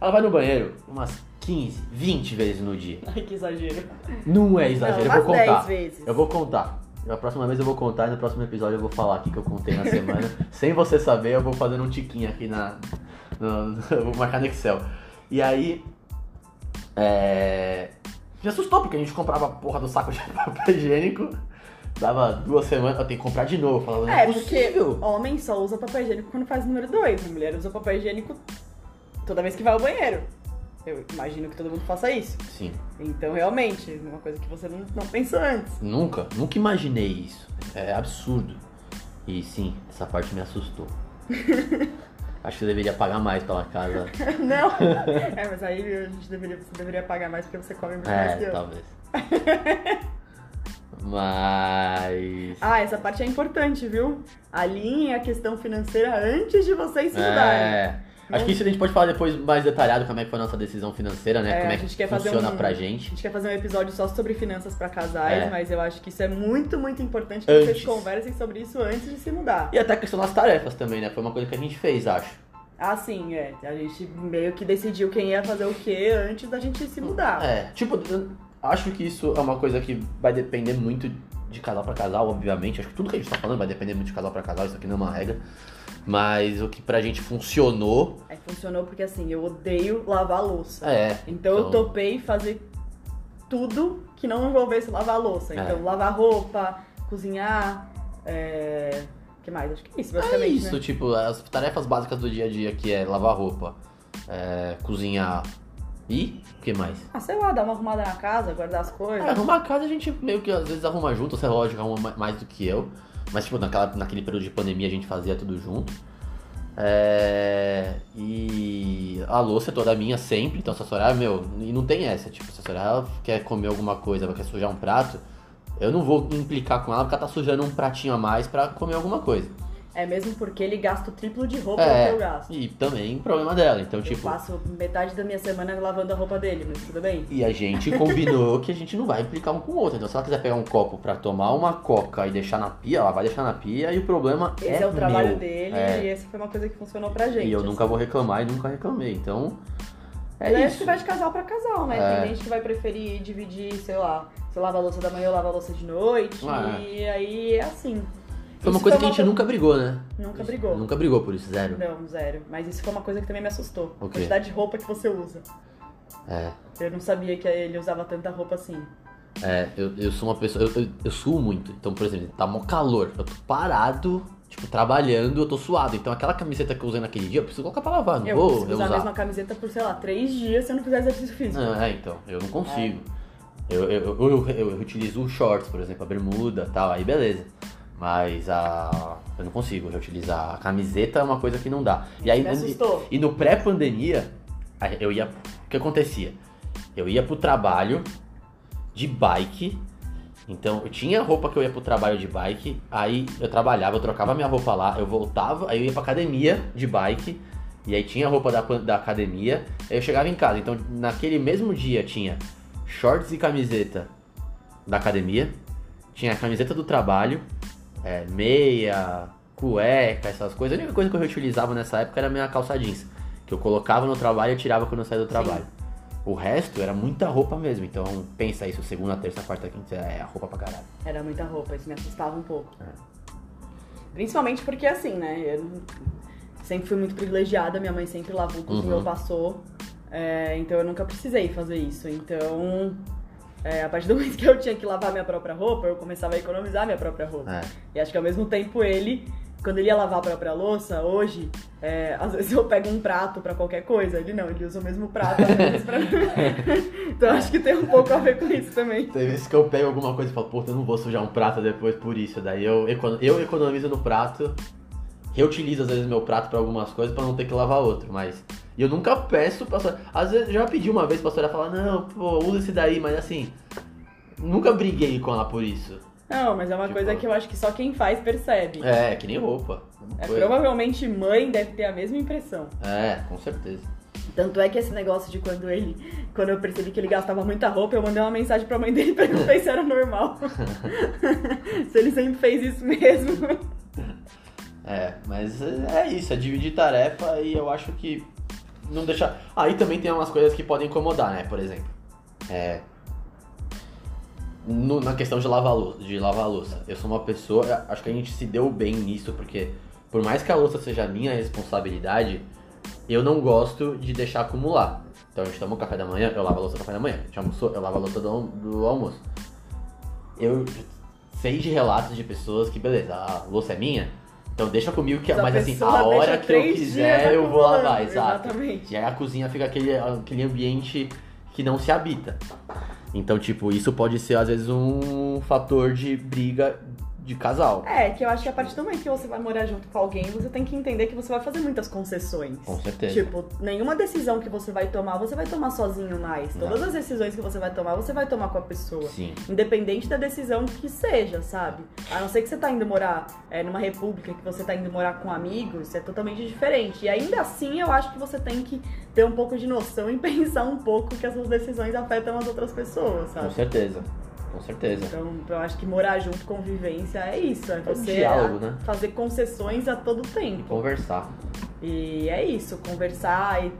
Ela vai no banheiro umas 15, 20 vezes no dia. Ai, que exagero. Não é exagero, Não, eu vou contar. 10 vezes. Eu vou contar. Na próxima vez eu vou contar e no próximo episódio eu vou falar aqui que eu contei na semana. Sem você saber, eu vou fazendo um tiquinho aqui na. no- eu vou marcar no Excel. E aí. É. Me assustou porque a gente comprava a porra do saco de papel higiênico. Dava duas semanas, eu tenho que comprar de novo. Falava, não é, É, porque possível. homem só usa papel higiênico quando faz o número 2. A mulher usa papel higiênico toda vez que vai ao banheiro. Eu imagino que todo mundo faça isso. Sim, Então, realmente, uma coisa que você não, não pensou antes. nunca, nunca imaginei isso. É absurdo. E sim, essa parte me assustou. Acho que eu deveria pagar mais pela casa. Não! É, mas aí a gente deveria, você deveria pagar mais porque você come muito mais que É, eu. talvez. Mas. Ah, essa parte é importante, viu? Alinhe a questão financeira antes de vocês se mudarem. É. Acho que isso a gente pode falar depois mais detalhado como é que foi a nossa decisão financeira, né? É, como é a que gente funciona um- pra A gente. gente quer fazer um episódio só sobre finanças pra casais, É. mas eu acho que isso é muito, muito importante que Antes. vocês conversem sobre isso antes de se mudar. E até a questão das tarefas também, né? Foi uma coisa que a gente fez, acho. Ah, sim, é. A gente meio que decidiu quem ia fazer o que antes da gente se mudar. É, tipo, acho que isso é uma coisa que vai depender muito de casal pra casal, obviamente. Acho que tudo que a gente tá falando vai depender muito de casal pra casal, isso aqui não é uma regra. Mas o que pra gente funcionou Aí funcionou porque assim, eu odeio lavar louça. é. Então, eu topei fazer tudo que não envolvesse lavar louça. É. Então, lavar roupa, cozinhar, é... o que mais? Acho que é isso, É basicamente, isso, né? tipo, as tarefas básicas do dia a dia, que é lavar roupa, é, cozinhar e o que mais? Ah, sei lá, dar uma arrumada na casa, guardar as coisas. É, arrumar a casa a gente meio que às vezes arruma junto, você é lógico, arruma ma- mais do que eu. Mas tipo, naquela, naquele período de pandemia a gente fazia tudo junto. É, e a louça é toda minha sempre, então se a Soraya, meu, e não tem essa, tipo, se a Soraya quer comer alguma coisa, ela quer sujar um prato, eu não vou implicar com ela porque ela tá sujando um pratinho a mais pra comer alguma coisa. É mesmo porque ele gasta o triplo de roupa do que eu gasto. e também problema dela, então Eu tipo... passo metade da minha semana lavando a roupa dele, mas tudo bem. E a gente combinou que a gente não vai implicar um com o outro. Então, se ela quiser pegar um copo pra tomar uma coca e deixar na pia, ela vai deixar na pia e o problema Esse é, é, o trabalho meu. dele É. e essa foi uma coisa que funcionou pra gente. E eu assim. nunca vou reclamar e nunca reclamei. Então, é acho isso. que vai de casal pra casal, né? É. Tem gente que vai preferir dividir, sei lá, você lava a louça da manhã, eu lavo a louça de noite. Ah, E aí é assim. Foi uma Isso coisa que a gente co- nunca brigou, né? Nunca brigou. Nunca brigou por isso, zero. Não, zero. Mas isso foi uma coisa que também me assustou. O A quantidade de roupa que você usa. É. Eu não sabia que ele usava tanta roupa assim. É, eu, eu sou uma pessoa. Eu, eu, eu suo muito. Então, por exemplo, tá mó calor. Eu tô parado, tipo, trabalhando, eu tô suado. Então, aquela camiseta que eu usei naquele dia, eu preciso colocar pra lavar. Não eu vou preciso usar a mesma camiseta por, sei lá, três dias se eu não fizer exercício físico. Ah, é, então, eu não consigo. Eu, eu, eu, eu, eu utilizo shorts, por exemplo, a bermuda e tal, aí beleza. Mas a. Eu não consigo reutilizar. A camiseta é uma coisa que não dá. E aí, Me assustou. E no pré-pandemia, eu ia. O que acontecia? Eu ia pro trabalho de bike. Então eu tinha roupa que eu ia pro trabalho de bike, aí eu trabalhava, eu trocava minha roupa lá, eu voltava, aí eu ia pra academia de bike, e aí tinha a roupa da, da academia, aí eu chegava em casa. Então naquele mesmo dia tinha shorts e camiseta da academia, tinha a camiseta do trabalho, é, meia, cueca, essas coisas. A única coisa que eu reutilizava nessa época era minha calça jeans, que eu colocava no trabalho e tirava quando eu saía do trabalho. O resto era muita roupa mesmo, então pensa isso, segunda, terça, quarta, quinta, é roupa pra caralho. Era muita roupa, isso me assustava um pouco. É. Principalmente porque assim, né? Eu sempre fui muito privilegiada, minha mãe sempre lavou, cozinhou, Uhum. passou. É, então eu nunca precisei fazer isso. Então, é, a partir do momento que eu tinha que lavar minha própria roupa, eu começava a economizar minha própria roupa. É. E acho que ao mesmo tempo ele, quando ele ia lavar a própria louça, hoje, é, às vezes eu pego um prato pra qualquer coisa. Ele não, ele usa o mesmo prato às vezes pra Então acho que tem um pouco a ver com isso também. Tem vezes que eu pego alguma coisa e falo, puta, eu não vou sujar um prato depois por isso. Daí eu, eu economizo no prato, reutilizo às vezes meu prato pra algumas coisas pra não ter que lavar outro, mas. E eu nunca peço pra Soraya. Às vezes já pedi uma vez pra Soraya falar, não, pô, usa esse daí, mas assim. Nunca briguei com ela por isso. Não, mas é uma Tipo- coisa que eu acho que só quem faz percebe. É, que nem roupa. É, provavelmente mãe deve ter a mesma impressão. É, com certeza. Tanto é que esse negócio de quando ele. Quando eu percebi que ele gastava muita roupa, eu mandei uma mensagem pra mãe dele e perguntei se era normal. se ele sempre fez isso mesmo. É, mas é isso, é dividir tarefa e eu acho que não deixar. Aí também tem umas coisas que podem incomodar, né? Por exemplo, é. no- na questão de lavar, louça, de lavar louça. Eu sou uma pessoa, acho que a gente se deu bem nisso, porque por mais que a louça seja minha responsabilidade, eu não gosto de deixar acumular. Então a gente toma o café da manhã, eu lavo a louça do café da manhã. A gente almoçou, eu lavo a louça do, do almoço. Eu sei de relatos de pessoas que, beleza, a louça é minha, então deixa comigo que Essa mas assim, a hora que eu quiser eu vou lavar, exato. exatamente. E aí a cozinha fica aquele, aquele ambiente que não se habita. Então, tipo, isso pode ser às vezes um fator de briga de casal. É, que eu acho que a partir do momento que você vai morar junto com alguém, você tem que entender que você vai fazer muitas concessões. Com certeza. Tipo, nenhuma decisão que você vai tomar, você vai tomar sozinho mais. Não. Todas as decisões que você vai tomar, você vai tomar com a pessoa. Sim. Independente da decisão que seja, sabe? A não ser que você tá indo morar é, numa república, que você tá indo morar com amigos, é totalmente diferente. E ainda assim, eu acho que você tem que ter um pouco de noção e pensar um pouco que as suas decisões afetam as outras pessoas, Com sabe? certeza. Com certeza. Então, eu acho que morar junto, convivência, é isso. É É um você diálogo, a- né? fazer concessões a todo tempo. Conversar. E é isso, conversar e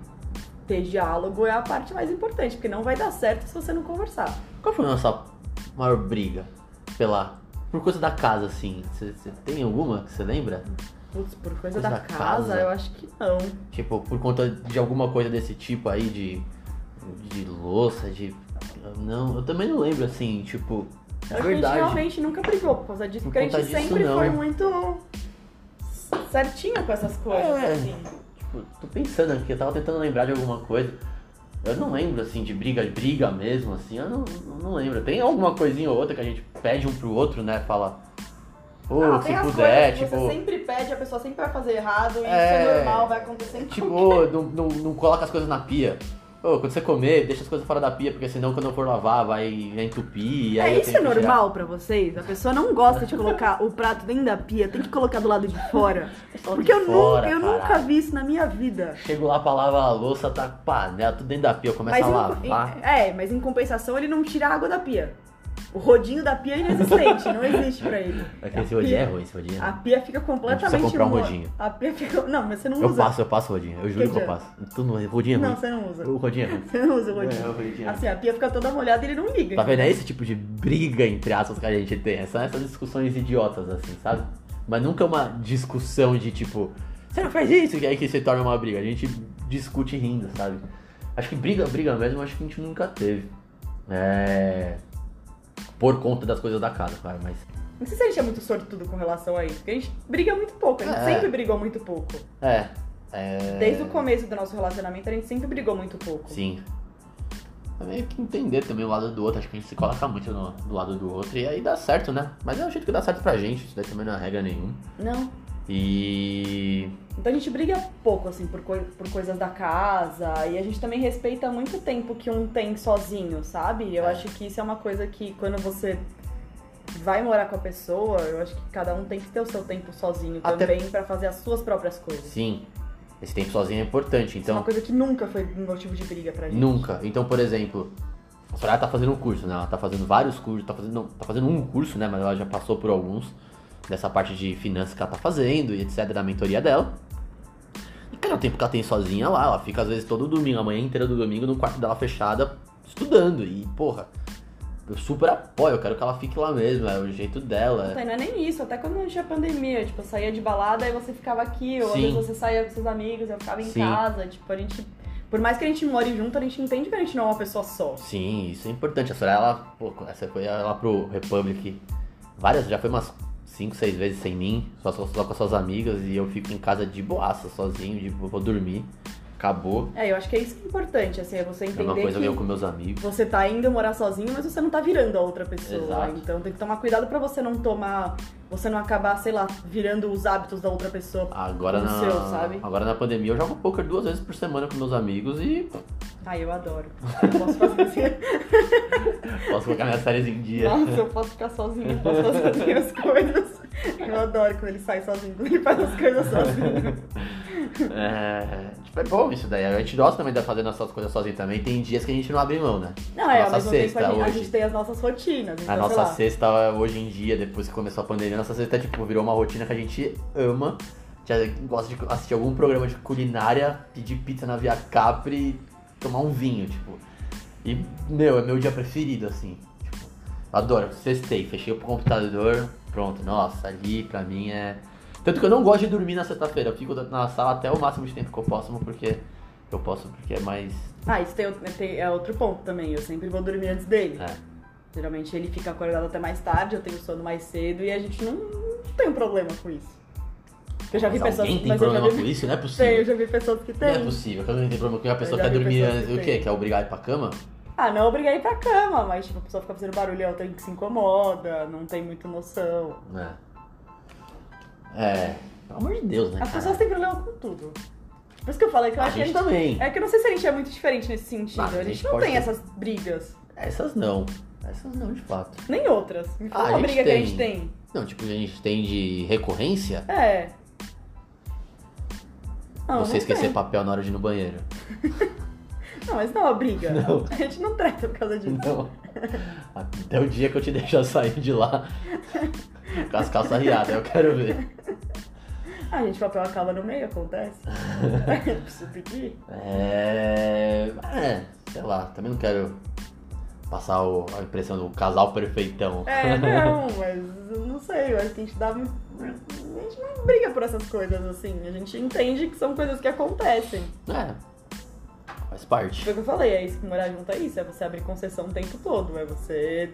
ter diálogo é a parte mais importante, porque não vai dar certo se você não conversar. Qual foi a nossa maior briga? Pela. Por coisa da casa, assim. Você tem alguma que você lembra? Putz, por Coisa coisa da da casa, casa. eu acho que não. Tipo, por conta de alguma coisa desse tipo aí de. de louça, de. Não, eu também não lembro assim, tipo. É a gente verdade. realmente nunca brigou por causa disso, Por porque a gente disso, sempre foi muito certinha com essas coisas, É. assim. Tipo, tô pensando aqui, eu tava tentando lembrar de alguma coisa. Eu não lembro, assim, de briga, briga mesmo, assim, eu não, não lembro. Tem alguma coisinha ou outra que a gente pede um pro outro, né? Fala, pô, Ah, se puder, tipo, você sempre pede, a pessoa sempre vai fazer errado, e isso É. é normal, vai acontecer em tipo, qualquer- não, não, não coloca as coisas na pia. Ô, quando você comer, deixa as coisas fora da pia, porque senão quando eu for lavar vai entupir. É, isso é normal pra vocês? A pessoa não gosta de colocar o prato dentro da pia, tem que colocar do lado de fora. Porque eu, fora, nunca, eu nunca vi isso na minha vida. Chego lá pra lavar a louça, tá panela, tudo dentro da pia, eu começo a lavar. em- é, mas em compensação ele não tira a água da pia. O rodinho da pia é inexistente, não existe pra ele. É que esse rodinho é ruim, esse rodinho é A pia fica completamente. precisa comprar um rodinho. A pia fica. Não, mas você não Eu usa. passo, eu passo o rodinho, eu juro Que que eu passo. Tu não, rodinho é ruim. Não, você não usa. O rodinho é ruim. Você não usa o rodinho. É, o rodinho é Assim, a pia fica toda molhada e ele não liga. Tá vendo? É esse tipo de briga, entre aspas, que a gente tem. São essas discussões idiotas, assim, sabe? Mas nunca uma discussão de tipo, você não faz isso, e aí que se torna uma briga. A gente discute rindo, sabe? Acho que briga, briga mesmo, acho que a gente nunca teve. É. Por conta das coisas da casa, claro, mas. Não sei se a gente é muito sortudo com relação a isso, porque a gente briga muito pouco, a gente É. sempre brigou muito pouco. É. é... Desde o começo do nosso relacionamento, a gente sempre brigou muito pouco. Sim. É meio que entender também o lado do outro, acho que a gente se coloca muito no, do lado do outro e aí dá certo, né? Mas é o jeito que dá certo pra gente, isso daí também não é regra nenhuma. Não. E. Então a gente briga pouco, assim, por, coi- por coisas da casa. E a gente também respeita muito o tempo que um tem sozinho, sabe? Eu É. acho que isso é uma coisa que quando você vai morar com a pessoa, eu acho que cada um tem que ter o seu tempo sozinho Até- também pra fazer as suas próprias coisas. Sim, esse tempo sozinho é importante, Isso é então. uma coisa que nunca foi motivo de briga pra gente. Nunca. Então, por exemplo, a Soraya tá fazendo um curso, né? Ela tá fazendo vários cursos, tá fazendo, não, tá fazendo um curso, né? Mas ela já passou por alguns dessa parte de finanças que ela tá fazendo e etc. da mentoria dela. E cara, o tempo que ela tem sozinha lá, ela fica às vezes todo domingo, a manhã inteira do domingo, no quarto dela fechada, estudando. E, porra, eu super apoio, eu quero que ela fique lá mesmo, é o jeito dela. Puta, e não é nem isso, até quando não tinha pandemia, tipo, eu saía de balada e você ficava aqui, ou às vezes você saía com seus amigos, eu ficava em Sim. casa, tipo, a gente. Por mais que a gente more junto, a gente entende que a gente não é uma pessoa só. Sim, isso é importante. A Soraya, ela, pô, essa foi ela pro Republic várias, já foi umas 5, 6 vezes sem mim, só, só, só com as suas amigas, e eu fico em casa de boaça, sozinho, de vou dormir, acabou. É, eu acho que é isso que é importante, assim, é você É uma entender coisa que eu com meus amigos. você tá indo morar sozinho, mas você não tá virando a outra pessoa. Exato. Então tem que tomar cuidado pra você não tomar. Você não acabar, sei lá, virando os hábitos da outra pessoa. Agora na, seu, sabe? agora na pandemia eu jogo poker duas vezes por semana com meus amigos e Ai, eu adoro. Eu posso fazer assim. posso colocar minhas séries em dia. Nossa, eu posso ficar sozinho, posso fazer as minhas coisas. Eu adoro quando ele sai sozinho, quando ele faz as coisas sozinho. É, tipo, é bom isso daí. A gente gosta também de fazer nossas coisas sozinho também. Tem dias que a gente não abre mão, né? Não, é, ao Nossa tempo sexta a gente, a gente tem as nossas rotinas. Então, A nossa sexta, hoje em dia, depois que começou a pandemia, a nossa sexta, tipo, virou uma rotina que a gente ama. Já gosta de assistir algum programa de culinária, pedir pizza na Via Capri e tomar um vinho, tipo. E, meu, é meu dia preferido, assim. Tipo, adoro. Sextei, fechei o computador, pronto. Nossa, ali pra mim é... Tanto que eu não gosto de dormir na sexta-feira. Eu fico na sala até o máximo de tempo que eu posso, porque... Eu posso porque é mais... Ah, isso tem, tem- é outro ponto também. Eu sempre vou dormir antes dele. É. Geralmente ele fica acordado até mais tarde, eu tenho sono mais cedo e a gente não, não tem um problema com isso. Eu já vi Mas pessoas alguém tem problema vi, com isso? Não é possível. Tem, eu já vi pessoas que Não é possível, que alguém tem problema que a pessoa quer dormir que O tem. quê? Quer obrigar a ir pra cama? Ah, não obrigar a ir pra cama, mas tipo, a pessoa fica fazendo barulho, ela tem que se incomoda, não tem muita noção. É. É, pelo amor de Deus, né? As cara? pessoas têm problema com tudo. Por isso que eu falei que eu A acho que a gente gente. também. É que eu não sei se a gente é muito diferente nesse sentido. Ah, a a gente gente não pode tem ter- essas brigas. Essas não. Essas não, de fato. Nem outras. Me Ah, fala a uma gente briga que a gente tem. Não, tipo, a gente tem de recorrência É. Não, você não esquecer tem. papel na hora de ir no banheiro. Não, mas não é uma briga. Não. A gente não treta por causa disso. Não. Até o dia que eu te deixar sair de lá com as calças riadas, eu quero ver. Ah, gente, papel acaba no meio, acontece. Preciso pedir. É. É, sei lá, também não quero passar o- a impressão do casal perfeitão. É, não, mas eu não sei, eu acho que a gente dá. A gente não briga por essas coisas assim. A gente entende que são coisas que acontecem. É. Faz parte. Foi o que eu falei, é isso que morar junto é isso, é você abrir concessão o tempo todo, é você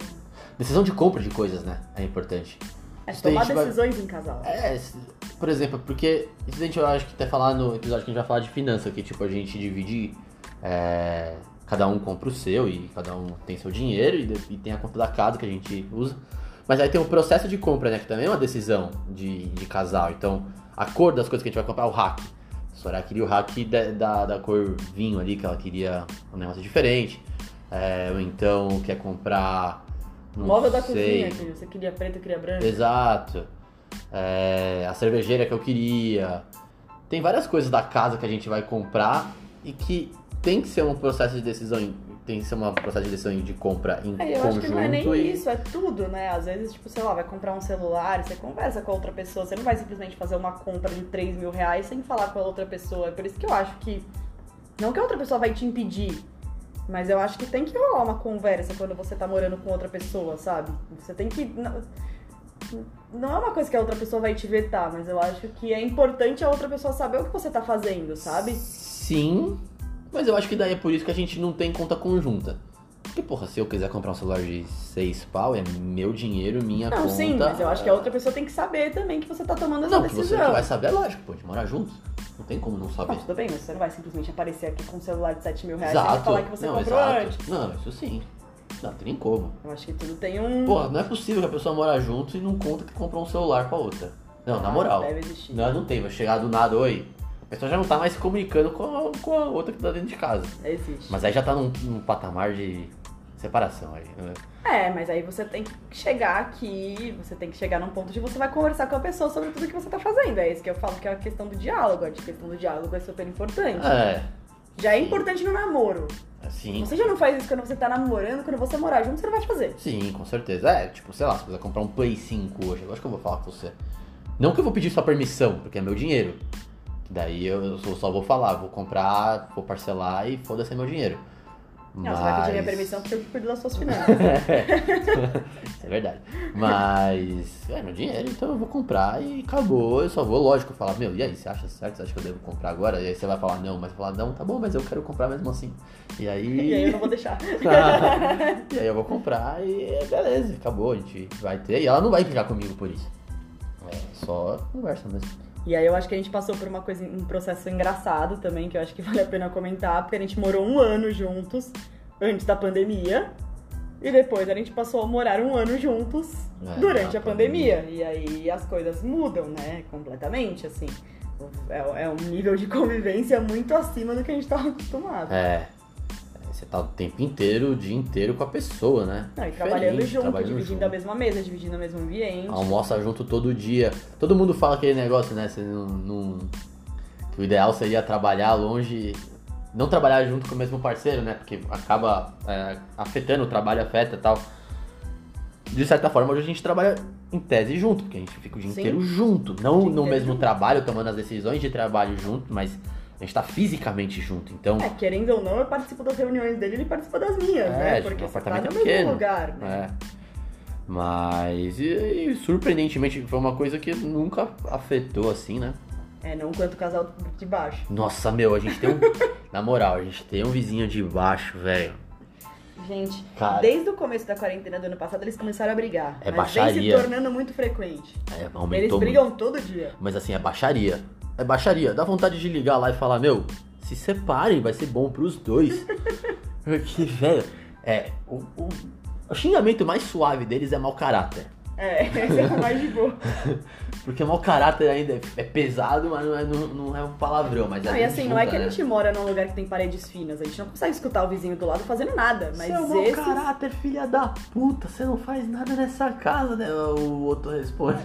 Decisão de compra de coisas, né? É importante. é Isso tomar gente vai- decisões em casal. É, por exemplo, porque isso a gente eu acho que até falar no episódio que a gente vai falar de finança, que tipo, a gente divide. é, cada um compra o seu e cada um tem seu dinheiro e, e tem a conta da casa que a gente usa. Mas aí tem o processo de compra, né? Que também é uma decisão de, de casal. Então, a cor das coisas que a gente vai comprar, o hack. A Soraya queria o hack da, da, da cor vinho ali, que ela queria um negócio diferente. É, ou então quer comprar. Móvel da cozinha, que você queria preto, queria branco. Exato. É, a cervejeira que eu queria. Tem várias coisas da casa que a gente vai comprar e que tem que ser um processo de decisão, tem que ser um processo de decisão de compra em É, eu conjunto. acho que não é nem e- isso, é tudo, né? Às vezes, tipo, sei lá, vai comprar um celular, você conversa com a outra pessoa, você não vai simplesmente fazer uma compra de 3 mil reais sem falar com a outra pessoa. É por isso que eu acho que. Não que a outra pessoa vai te impedir, mas eu acho que tem que rolar uma conversa quando você tá morando com outra pessoa, sabe? Você tem que. Não, não é uma coisa que a outra pessoa vai te vetar, mas eu acho que é importante a outra pessoa saber o que você tá fazendo, sabe? Sim, mas eu acho que daí é por isso que a gente não tem conta conjunta. Porque, porra, se eu quiser comprar um celular de 6 pau, é meu dinheiro, minha Não, conta. sim, mas eu acho que a outra pessoa tem que saber também que você tá tomando essa Não, que você decisão. que vai saber, é lógico, pode morar juntos. Não tem como não Ah, saber. tudo bem, mas você não vai simplesmente aparecer aqui com um celular de 7 mil reais Exato. falar que você não, comprou exato. antes. Não, isso sim. Não, tem como. Eu acho que tudo tem um. Porra, não é possível que a pessoa mora junto e não conta que comprou um celular com a outra. Não, na Ah, moral. Deve existir. Não, não tem, vai chegar do nada, oi. A pessoa já não tá mais se comunicando com a, com a outra que tá dentro de casa. Existe. Mas aí já tá num, num patamar de separação aí. né? É, mas aí você tem que chegar aqui, você tem que chegar num ponto de você vai conversar com a pessoa sobre tudo que você tá fazendo. É isso que eu falo que é a questão do diálogo. A questão do diálogo é super importante. É, Já é importante no namoro. assim. Você já não faz isso quando você tá namorando, quando você morar junto, você não vai fazer. Sim, com certeza. É, tipo, sei lá, se você comprar um Play 5 hoje, eu acho que eu vou falar com você. Não que eu vou pedir sua permissão, porque é meu dinheiro. Que daí eu só- vou falar, vou comprar, vou parcelar e foda-se meu dinheiro. Não, você vai pedir minha permissão porque eu cuido das suas finanças. É verdade. Mas é meu dinheiro, então eu vou comprar e acabou. Eu só vou, lógico, falar, meu, e aí, você acha certo? Você acha que eu devo comprar agora? E aí você vai falar, não, mas falar, não, tá bom, mas eu quero comprar mesmo assim. E aí. e aí eu não vou deixar. e aí eu vou comprar e beleza, acabou, a gente vai ter. E ela não vai brigar comigo por isso. É só conversa mesmo. E aí eu acho que a gente passou por uma coisa, um processo engraçado também, que eu acho que vale a pena comentar, porque a gente morou um ano juntos antes da pandemia. E depois a gente passou a morar um ano juntos É, durante a pandemia. E aí as coisas mudam, né? Completamente, assim. É, é um nível de convivência muito acima do que a gente tava acostumado. É. Você tá o tempo inteiro, o dia inteiro com a pessoa, né? Não, e Diferente, trabalhando junto, trabalhando dividindo junto. a mesma mesa, dividindo o mesmo ambiente. Almoça junto todo dia. Todo mundo fala aquele negócio, né? Você não, não- Que o ideal seria trabalhar longe. Não trabalhar junto com o mesmo parceiro, né? Porque acaba é, afetando, o trabalho afeta e tal. De certa forma, hoje a gente trabalha em tese junto, porque a gente fica o dia Sim. inteiro junto. Não no mesmo junto. trabalho, tomando as decisões de trabalho junto, mas a gente tá fisicamente junto. Então, É, querendo ou não, eu participo das reuniões dele, ele participa das minhas, É, né? Porque o tá apartamento no é mesmo pequeno. lugar, né? É. Mas, e, e surpreendentemente, foi uma coisa que nunca afetou assim, né? É, não quanto o casal de baixo. Nossa, meu, a gente tem um. na moral, a gente tem um vizinho de baixo, velho. Gente, Cara. desde o começo da quarentena do ano passado, eles começaram a brigar. É mas vem baixaria. se tornando muito frequente. É, Eles aumentou brigam muito. todo dia. Mas assim, é baixaria. É baixaria. Dá vontade de ligar lá e falar, meu, se separem, vai ser bom pros dois. Porque, velho, É, o, o, o xingamento mais suave deles é mau caráter. É, esse é o mais de boa. Porque mau caráter ainda é, é pesado, mas não é, não, não é um palavrão. Mas Não, é e assim, não é junta, que a né? gente mora num lugar que tem paredes finas, a gente não consegue escutar o vizinho do lado fazendo nada, mas Seu mau esses... caráter, filha da puta, você não faz nada nessa casa, né? O outro responde.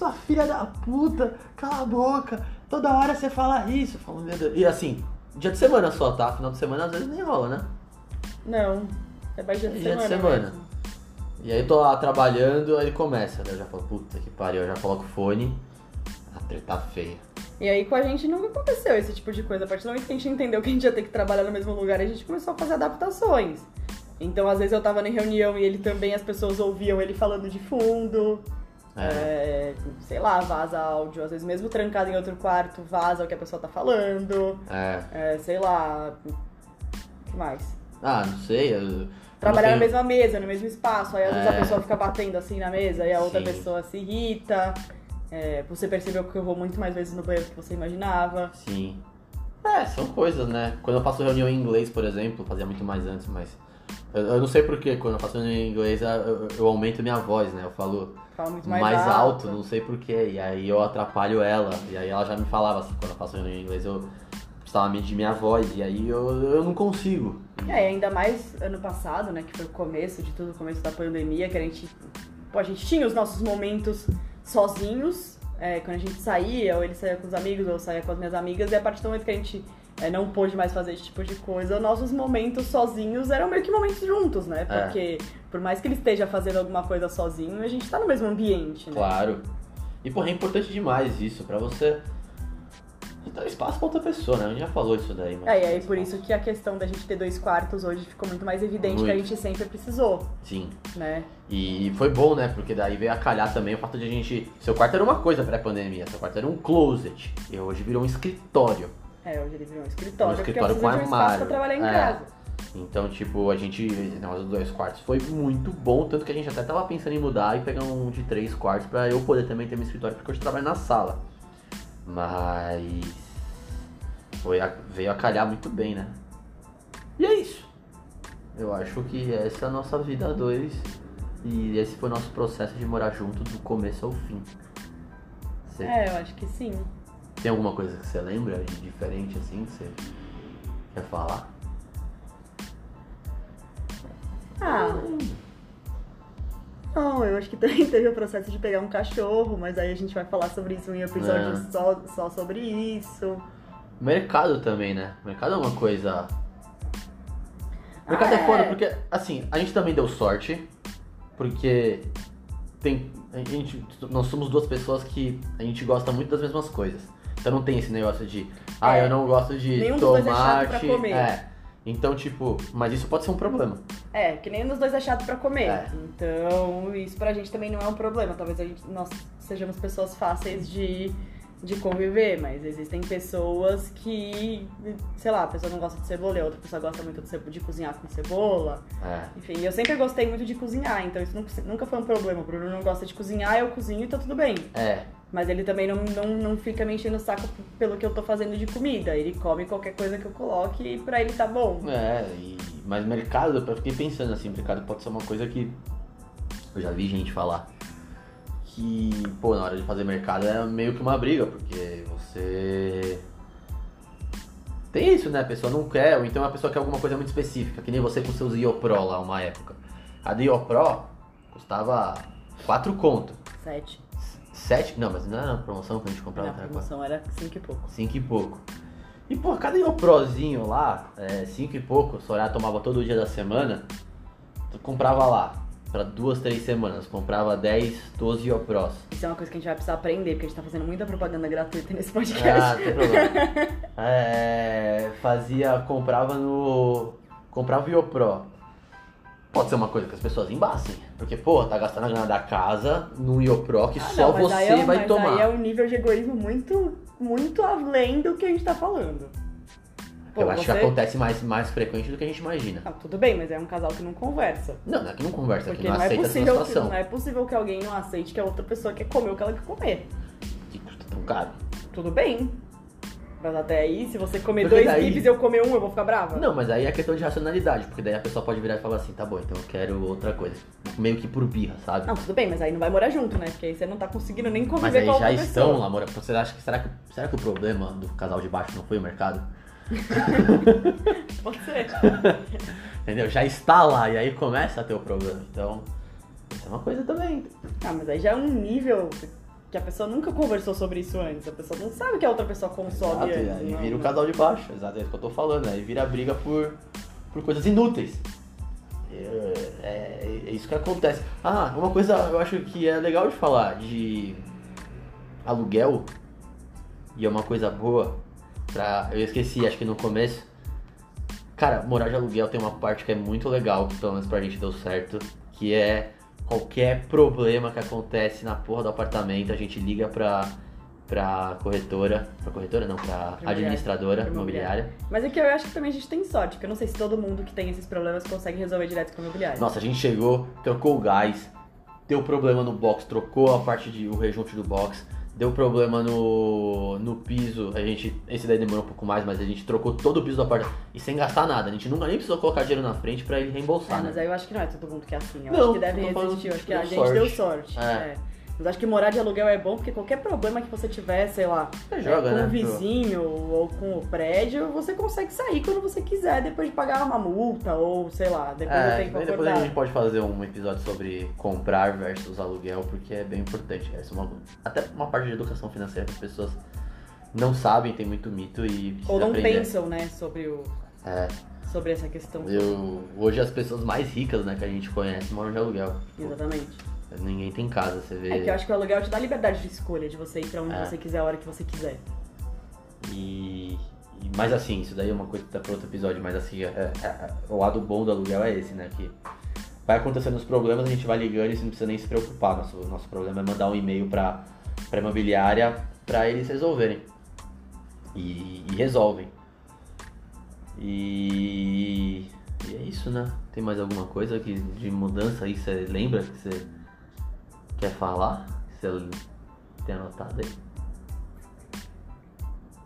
Sua filha da puta, cala a boca, toda hora você fala isso. Eu falo, meu Deus. E assim, dia de semana só, tá? Final de semana às vezes nem rola, né? Não, é mais dia de Dia de semana. semana. mesmo. E aí eu tô lá trabalhando, aí ele começa, né? Eu já falo, puta que pariu, eu já coloco o fone, a treta feia. E aí com a gente nunca aconteceu esse tipo de coisa. A partir do momento que a gente entendeu que a gente ia ter que trabalhar no mesmo lugar, a gente começou a fazer adaptações. Então, às vezes eu tava em reunião e ele também, as pessoas ouviam ele falando de fundo. É. É, sei lá, vaza áudio. Às vezes mesmo trancado em outro quarto, vaza o que a pessoa tá falando. É. É, sei lá. O que mais? Ah, não sei. Eu, Trabalhar na mesma mesa, no mesmo espaço. Aí às vezes É. a pessoa fica batendo assim na mesa e a outra Sim. pessoa se irrita. É, você percebeu que eu vou muito mais vezes no banheiro do que você imaginava. Sim. É, são coisas, né? Quando eu faço reunião em inglês, por exemplo, fazia muito mais antes, mas. Eu, eu não sei porquê, quando eu faço reunião em inglês, eu, eu aumento minha voz, né? Eu falo Fala muito mais, mais, alto, não sei porquê. E aí eu atrapalho ela. E aí ela já me falava assim, quando eu faço reunião em inglês, eu precisava medir minha voz. E aí eu, eu não consigo. É, e ainda mais ano passado, né, que foi o começo de tudo, o começo da pandemia, que a gente, pô, a gente tinha os nossos momentos sozinhos, é, quando a gente saía, ou ele saía com os amigos, ou eu saía com as minhas amigas, e a partir do momento que a gente é, não pôde mais fazer esse tipo de coisa, nossos momentos sozinhos eram meio que momentos juntos, né? É. Porque por mais que ele esteja fazendo alguma coisa sozinho, a gente tá no mesmo ambiente, né? Claro. E porra, é importante demais isso, pra você dar espaço pra outra pessoa, né? A gente já falou isso daí, mas. É, e aí por isso que a questão da gente ter dois quartos hoje ficou muito mais evidente que a Muito. gente sempre precisou, Sim. né? E foi bom, né? Porque daí veio a calhar também o fato de a gente. Seu quarto era uma coisa pré-pandemia, seu quarto era um closet. E hoje virou um escritório. É, hoje ele virou um escritório, Um porque escritório precisa com de um espaço armário. pra trabalhar em É. casa. Então, tipo, a gente. Dos dois quartos foi muito bom. Tanto que a gente até tava pensando em mudar e pegar um de três quartos pra eu poder também ter meu escritório, porque hoje eu trabalho na sala. Mas. Foi a- veio a calhar muito bem, né? E é isso. Eu acho que essa é a nossa vida a dois. E esse foi o nosso processo de morar junto do começo ao fim. Você É, eu acho que sim. Tem alguma coisa que você lembra de diferente assim que você quer falar? Ah. Não, eu acho que também teve o processo de pegar um cachorro, mas aí a gente vai falar sobre isso em um episódio É. só, só sobre isso. Mercado também, né? Mercado é uma coisa. Mercado Ah, é foda é. porque, assim, a gente também deu sorte, porque tem. A gente, nós somos duas pessoas que a gente gosta muito das mesmas coisas. Então não tem esse negócio de, ah, É. eu não gosto de Nenhum dos dois é chato tomate. pra comer. É. Então, tipo, mas isso pode ser um problema. É, que nenhum dos dois é chato pra comer. É. Então, isso pra gente também não é um problema. Talvez a gente, nós sejamos pessoas fáceis de, de conviver, mas existem pessoas que, sei lá, a pessoa não gosta de cebola a outra pessoa gosta muito de, de cozinhar com cebola. É. Enfim, eu sempre gostei muito de cozinhar, então isso nunca, nunca foi um problema. O Bruno não gosta de cozinhar, eu cozinho e tá tudo bem. É. Mas ele também não, não, não fica me enchendo o saco pelo que eu tô fazendo de comida. Ele come qualquer coisa que eu coloque e pra ele tá bom. É, e, mas mercado, eu fiquei pensando assim, mercado pode ser uma coisa que eu já vi gente falar que, pô, na hora de fazer mercado é meio que uma briga, porque você tem isso, né? A pessoa não quer, ou então a pessoa quer alguma coisa muito específica, que nem você com seus IOPRO lá uma época. A do IOPRO custava 4 conto. Sete. 7, não, mas não era uma promoção que a gente comprava Na era promoção era cinco e pouco. 5 e pouco. E, pô, cada IOPROzinho lá, 5 e pouco, o Soraya tomava todo dia da semana, tu comprava lá, pra duas, três semanas, comprava 10, 12 IOPROs. Isso é uma coisa que a gente vai precisar aprender, porque a gente tá fazendo muita propaganda gratuita nesse Ah, podcast. não tem problema. É, fazia, comprava no. Comprava o IOPRO. Pode ser uma coisa que as pessoas embassem. Porque, pô, tá gastando a grana da casa num IOPRO que Ah, só não, você é, vai mas tomar. aí é um nível de egoísmo muito, muito além do que a gente tá falando. Pô, Eu acho que você- acontece mais, mais frequente do que a gente imagina. Não, tudo bem, mas é um casal que não conversa. Não, não é que não conversa, é Porque que não, não é, aceita essa possível que, situação. não é possível que alguém não aceite que a outra pessoa quer comer o que ela quer comer. Que custa tão caro. Tudo bem. Mas até aí, se você comer Porque dois daí- bifes e eu comer um, eu vou ficar brava? Não, mas aí é questão de racionalidade, porque daí a pessoa pode virar e falar assim, tá bom, então eu quero outra coisa. Meio que por birra, sabe? Não, tudo bem, mas aí não vai morar junto, né? Porque aí você não tá conseguindo nem Mas conviver aí com a já estão lá morando. Você acha que será, que será que o problema do casal de baixo não foi o mercado? Pode ser. Entendeu? Já está lá e aí começa a ter o problema. Então, isso é uma coisa também. Ah, mas aí já é um nível que a pessoa nunca conversou sobre isso antes. A pessoa não sabe que a outra pessoa consome Exato, e antes. aí não- vira o casal de baixo, exato, é isso que eu tô falando. Aí vira briga por, por coisas inúteis. É, é- é isso que acontece. Ah, uma coisa eu acho que é legal de falar de aluguel, e é uma coisa boa, pra, eu esqueci, acho que no começo. Cara, morar de aluguel tem uma parte que é muito legal, que pelo menos pra gente deu certo, que é qualquer problema que acontece na porra do apartamento, a gente liga pra, pra corretora, pra corretora não, pra Imobiliária. administradora Pra imobiliária. imobiliária. Mas é que eu acho que também a gente tem sorte, porque eu não sei se todo mundo que tem esses problemas consegue resolver direto com o imobiliário. Nossa, a gente chegou, trocou o gás, deu problema no box, trocou a parte de o rejunte do box, deu problema no, no piso, a gente, esse daí demorou um pouco mais, mas a gente trocou todo o piso do apartamento e sem gastar nada. A gente nunca nem precisou colocar dinheiro na frente pra ele reembolsar, Ah, mas né? aí eu acho que não é todo mundo que é assim. Eu Não, acho que falando existir. Eu acho que deu a gente sorte. deu sorte. É. é. Mas acho que morar de aluguel é bom porque qualquer problema que você tiver, sei lá, joga, com né? o vizinho ou com o prédio, você consegue sair quando você quiser, depois de pagar uma multa ou, sei lá, depois do É, tempo daí depois a acordado. gente pode fazer um episódio sobre comprar versus aluguel, porque é bem importante. Essa é uma, até uma parte de educação financeira que as pessoas não sabem, tem muito mito e Ou não aprender. pensam, né, sobre, o, É, sobre essa questão. eu, hoje as pessoas mais ricas né, que a gente conhece moram de aluguel. Exatamente. Ninguém tem casa, você vê. É que eu acho que o aluguel te dá liberdade de escolha, de você ir pra onde É. você quiser, a hora que você quiser. E, mas assim, isso daí é uma coisa que tá para outro episódio, mas assim, é- é- é- o lado bom do aluguel é esse, né? Que vai acontecendo os problemas, a gente vai ligando e você não precisa nem se preocupar. Nosso, nosso problema é mandar um e-mail pra, pra imobiliária pra eles resolverem. E, e resolvem. E, e é isso, né? Tem mais alguma coisa que, de mudança aí que você lembra que você quer falar? Que você tem anotado aí?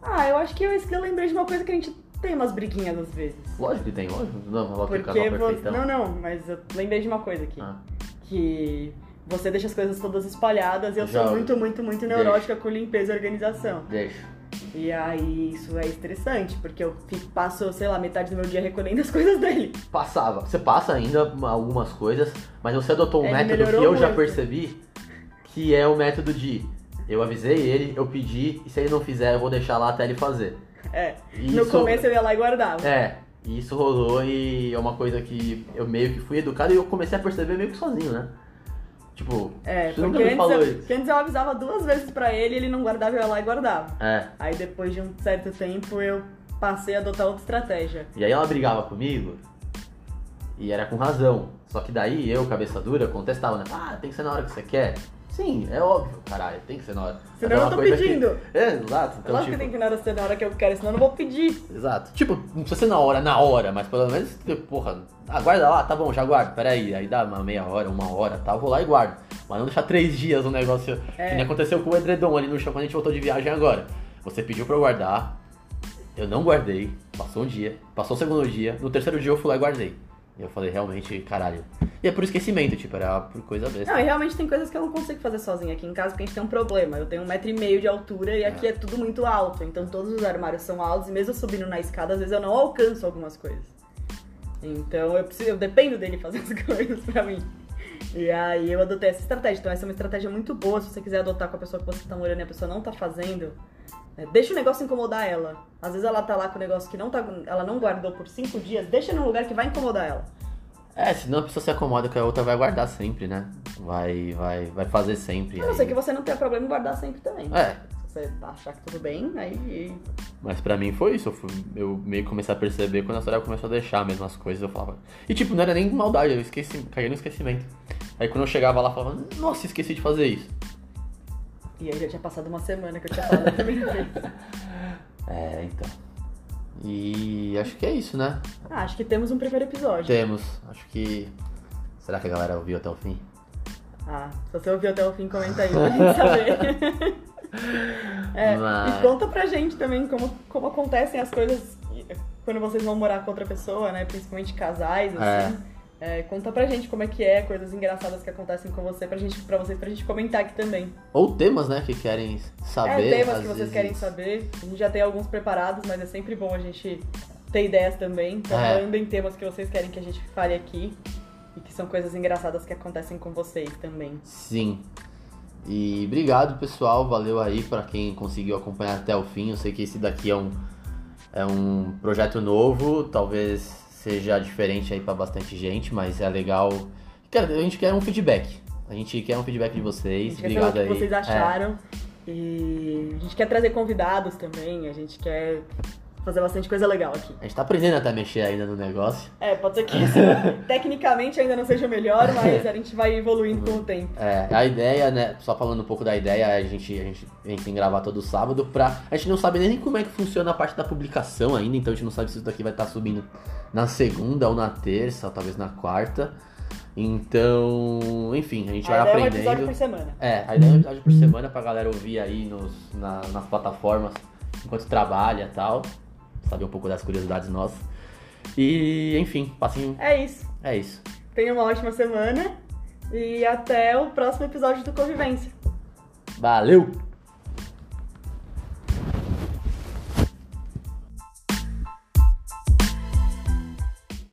Ah, eu acho que eu, eu lembrei de uma coisa que a gente tem umas briguinhas às vezes. Lógico que tem, lógico. Não, vou Porque casal você. Não, não, mas eu lembrei de uma coisa aqui. Ah, Que você deixa as coisas todas espalhadas e eu Já- sou muito, muito, muito neurótica com limpeza e organização. deixa. E aí isso é estressante, porque eu fico, passo, sei lá, metade do meu dia recolhendo as coisas dele. Passava. Você passa ainda algumas coisas, mas você adotou um Ele método que eu já muito. percebi, que é o método de eu avisei ele, eu pedi, e se ele não fizer, eu vou deixar lá até ele fazer. É. No Isso- começo eu ia lá e guardava. É, e isso rolou e é uma coisa que eu meio que fui educado e eu comecei a perceber meio que sozinho, né? Tipo, É, você nunca me antes, falou eu, isso. porque antes eu avisava duas vezes pra ele, ele não guardava, eu ia lá e guardava. É. Aí depois de um certo tempo eu passei a adotar outra estratégia. E aí ela brigava comigo e era com razão. Só que daí eu, cabeça dura, contestava, né? Ah, tem que ser na hora que você quer. Sim, é óbvio, caralho, tem que ser na hora. Senão eu tô coisa que- pedindo. É, exato. Então, Lógico tipo, que tem que na hora ser na hora que eu quero, senão eu não vou pedir. Exato. Tipo, não precisa ser na hora, na hora, mas pelo menos, porra, aguarda lá, tá bom, já guardo, peraí. Aí dá uma meia hora, uma hora, tá, vou lá e guardo. Mas não deixar três dias um negócio É. que nem aconteceu com o edredom ali no chão quando a gente voltou de viagem agora. Você pediu pra eu guardar, eu não guardei, passou um dia, passou o segundo dia, no terceiro dia eu fui lá e guardei. E eu falei, realmente, caralho. E é por esquecimento, tipo, era por coisa besta. Não, e realmente tem coisas que eu não consigo fazer sozinha aqui em casa, porque a gente tem um problema. Eu tenho um metro e meio de altura e aqui é tudo muito alto. Então todos os armários são altos e mesmo subindo na escada, às vezes eu não alcanço algumas coisas. Então eu preciso, eu dependo dele fazer as coisas pra mim. E aí eu adotei essa estratégia. Então essa é uma estratégia muito boa se você quiser adotar com a pessoa que você tá morando e a pessoa não tá fazendo. Né, Deixa o negócio incomodar ela. Às vezes ela tá lá com o negócio que não tá, ela não guardou por cinco dias, deixa num lugar que vai incomodar ela. É, senão a pessoa se acomoda que a outra vai guardar sempre, né? Vai, vai, vai fazer sempre. A não aí- ser que você não tenha problema em guardar sempre também. É, Se você achar que tudo bem, aí. Mas pra mim foi isso, eu, fui- eu meio que comecei a perceber quando a Soraya começou a deixar mesmo as coisas, eu falava. E tipo, não era nem maldade, eu esqueci, caí no esquecimento. Aí quando eu chegava lá, eu falava, nossa, esqueci de fazer isso. E aí já tinha passado uma semana que eu tinha falado vez. É, então. E acho que é isso, né? Ah, acho que temos um primeiro episódio. Temos, acho que. Será que a galera ouviu até o fim? Ah, se você ouviu até o fim, comenta aí pra gente saber. É, Mas- E conta pra gente também como, como acontecem as coisas quando vocês vão morar com outra pessoa, né? Principalmente casais, assim. É, conta pra gente como é que é, coisas engraçadas que acontecem com você, pra, gente, pra vocês, pra gente comentar aqui também. Ou temas, né, que querem saber. é, temas que vocês vezes. querem saber. A gente já tem alguns preparados, mas é sempre bom a gente ter ideias também. Então É. mandem temas que vocês querem que a gente fale aqui. E que são coisas engraçadas que acontecem com vocês também. Sim. E obrigado, pessoal. Valeu aí pra quem conseguiu acompanhar até o fim. Eu sei que esse daqui é um, é um projeto novo, talvez seja diferente aí pra bastante gente, mas é legal. Quer- A gente quer um feedback. A gente quer um feedback de vocês. Obrigado saber o que aí. vocês É. acharam. E a gente quer trazer convidados também. A gente quer fazer bastante coisa legal aqui. A gente tá aprendendo até a mexer ainda no negócio. É, pode ser que isso tecnicamente ainda não seja o melhor, mas a gente vai evoluindo com o tempo. É, a ideia, né? Só falando um pouco da ideia, a gente, a gente, a gente tem que gravar todo sábado pra. A gente não sabe nem como é que funciona a parte da publicação ainda, então a gente não sabe se isso daqui vai estar subindo na segunda ou na terça, ou talvez na quarta. Então, enfim, a gente vai a ideia é um episódio aprendendo. por semana. É, a ideia é um episódio por semana pra galera ouvir aí nos, na- nas plataformas enquanto trabalha e tal. Saber um pouco das curiosidades nossas. E, enfim, passem. É isso. É isso. Tenha uma ótima semana e até o próximo episódio do Convivência. Valeu!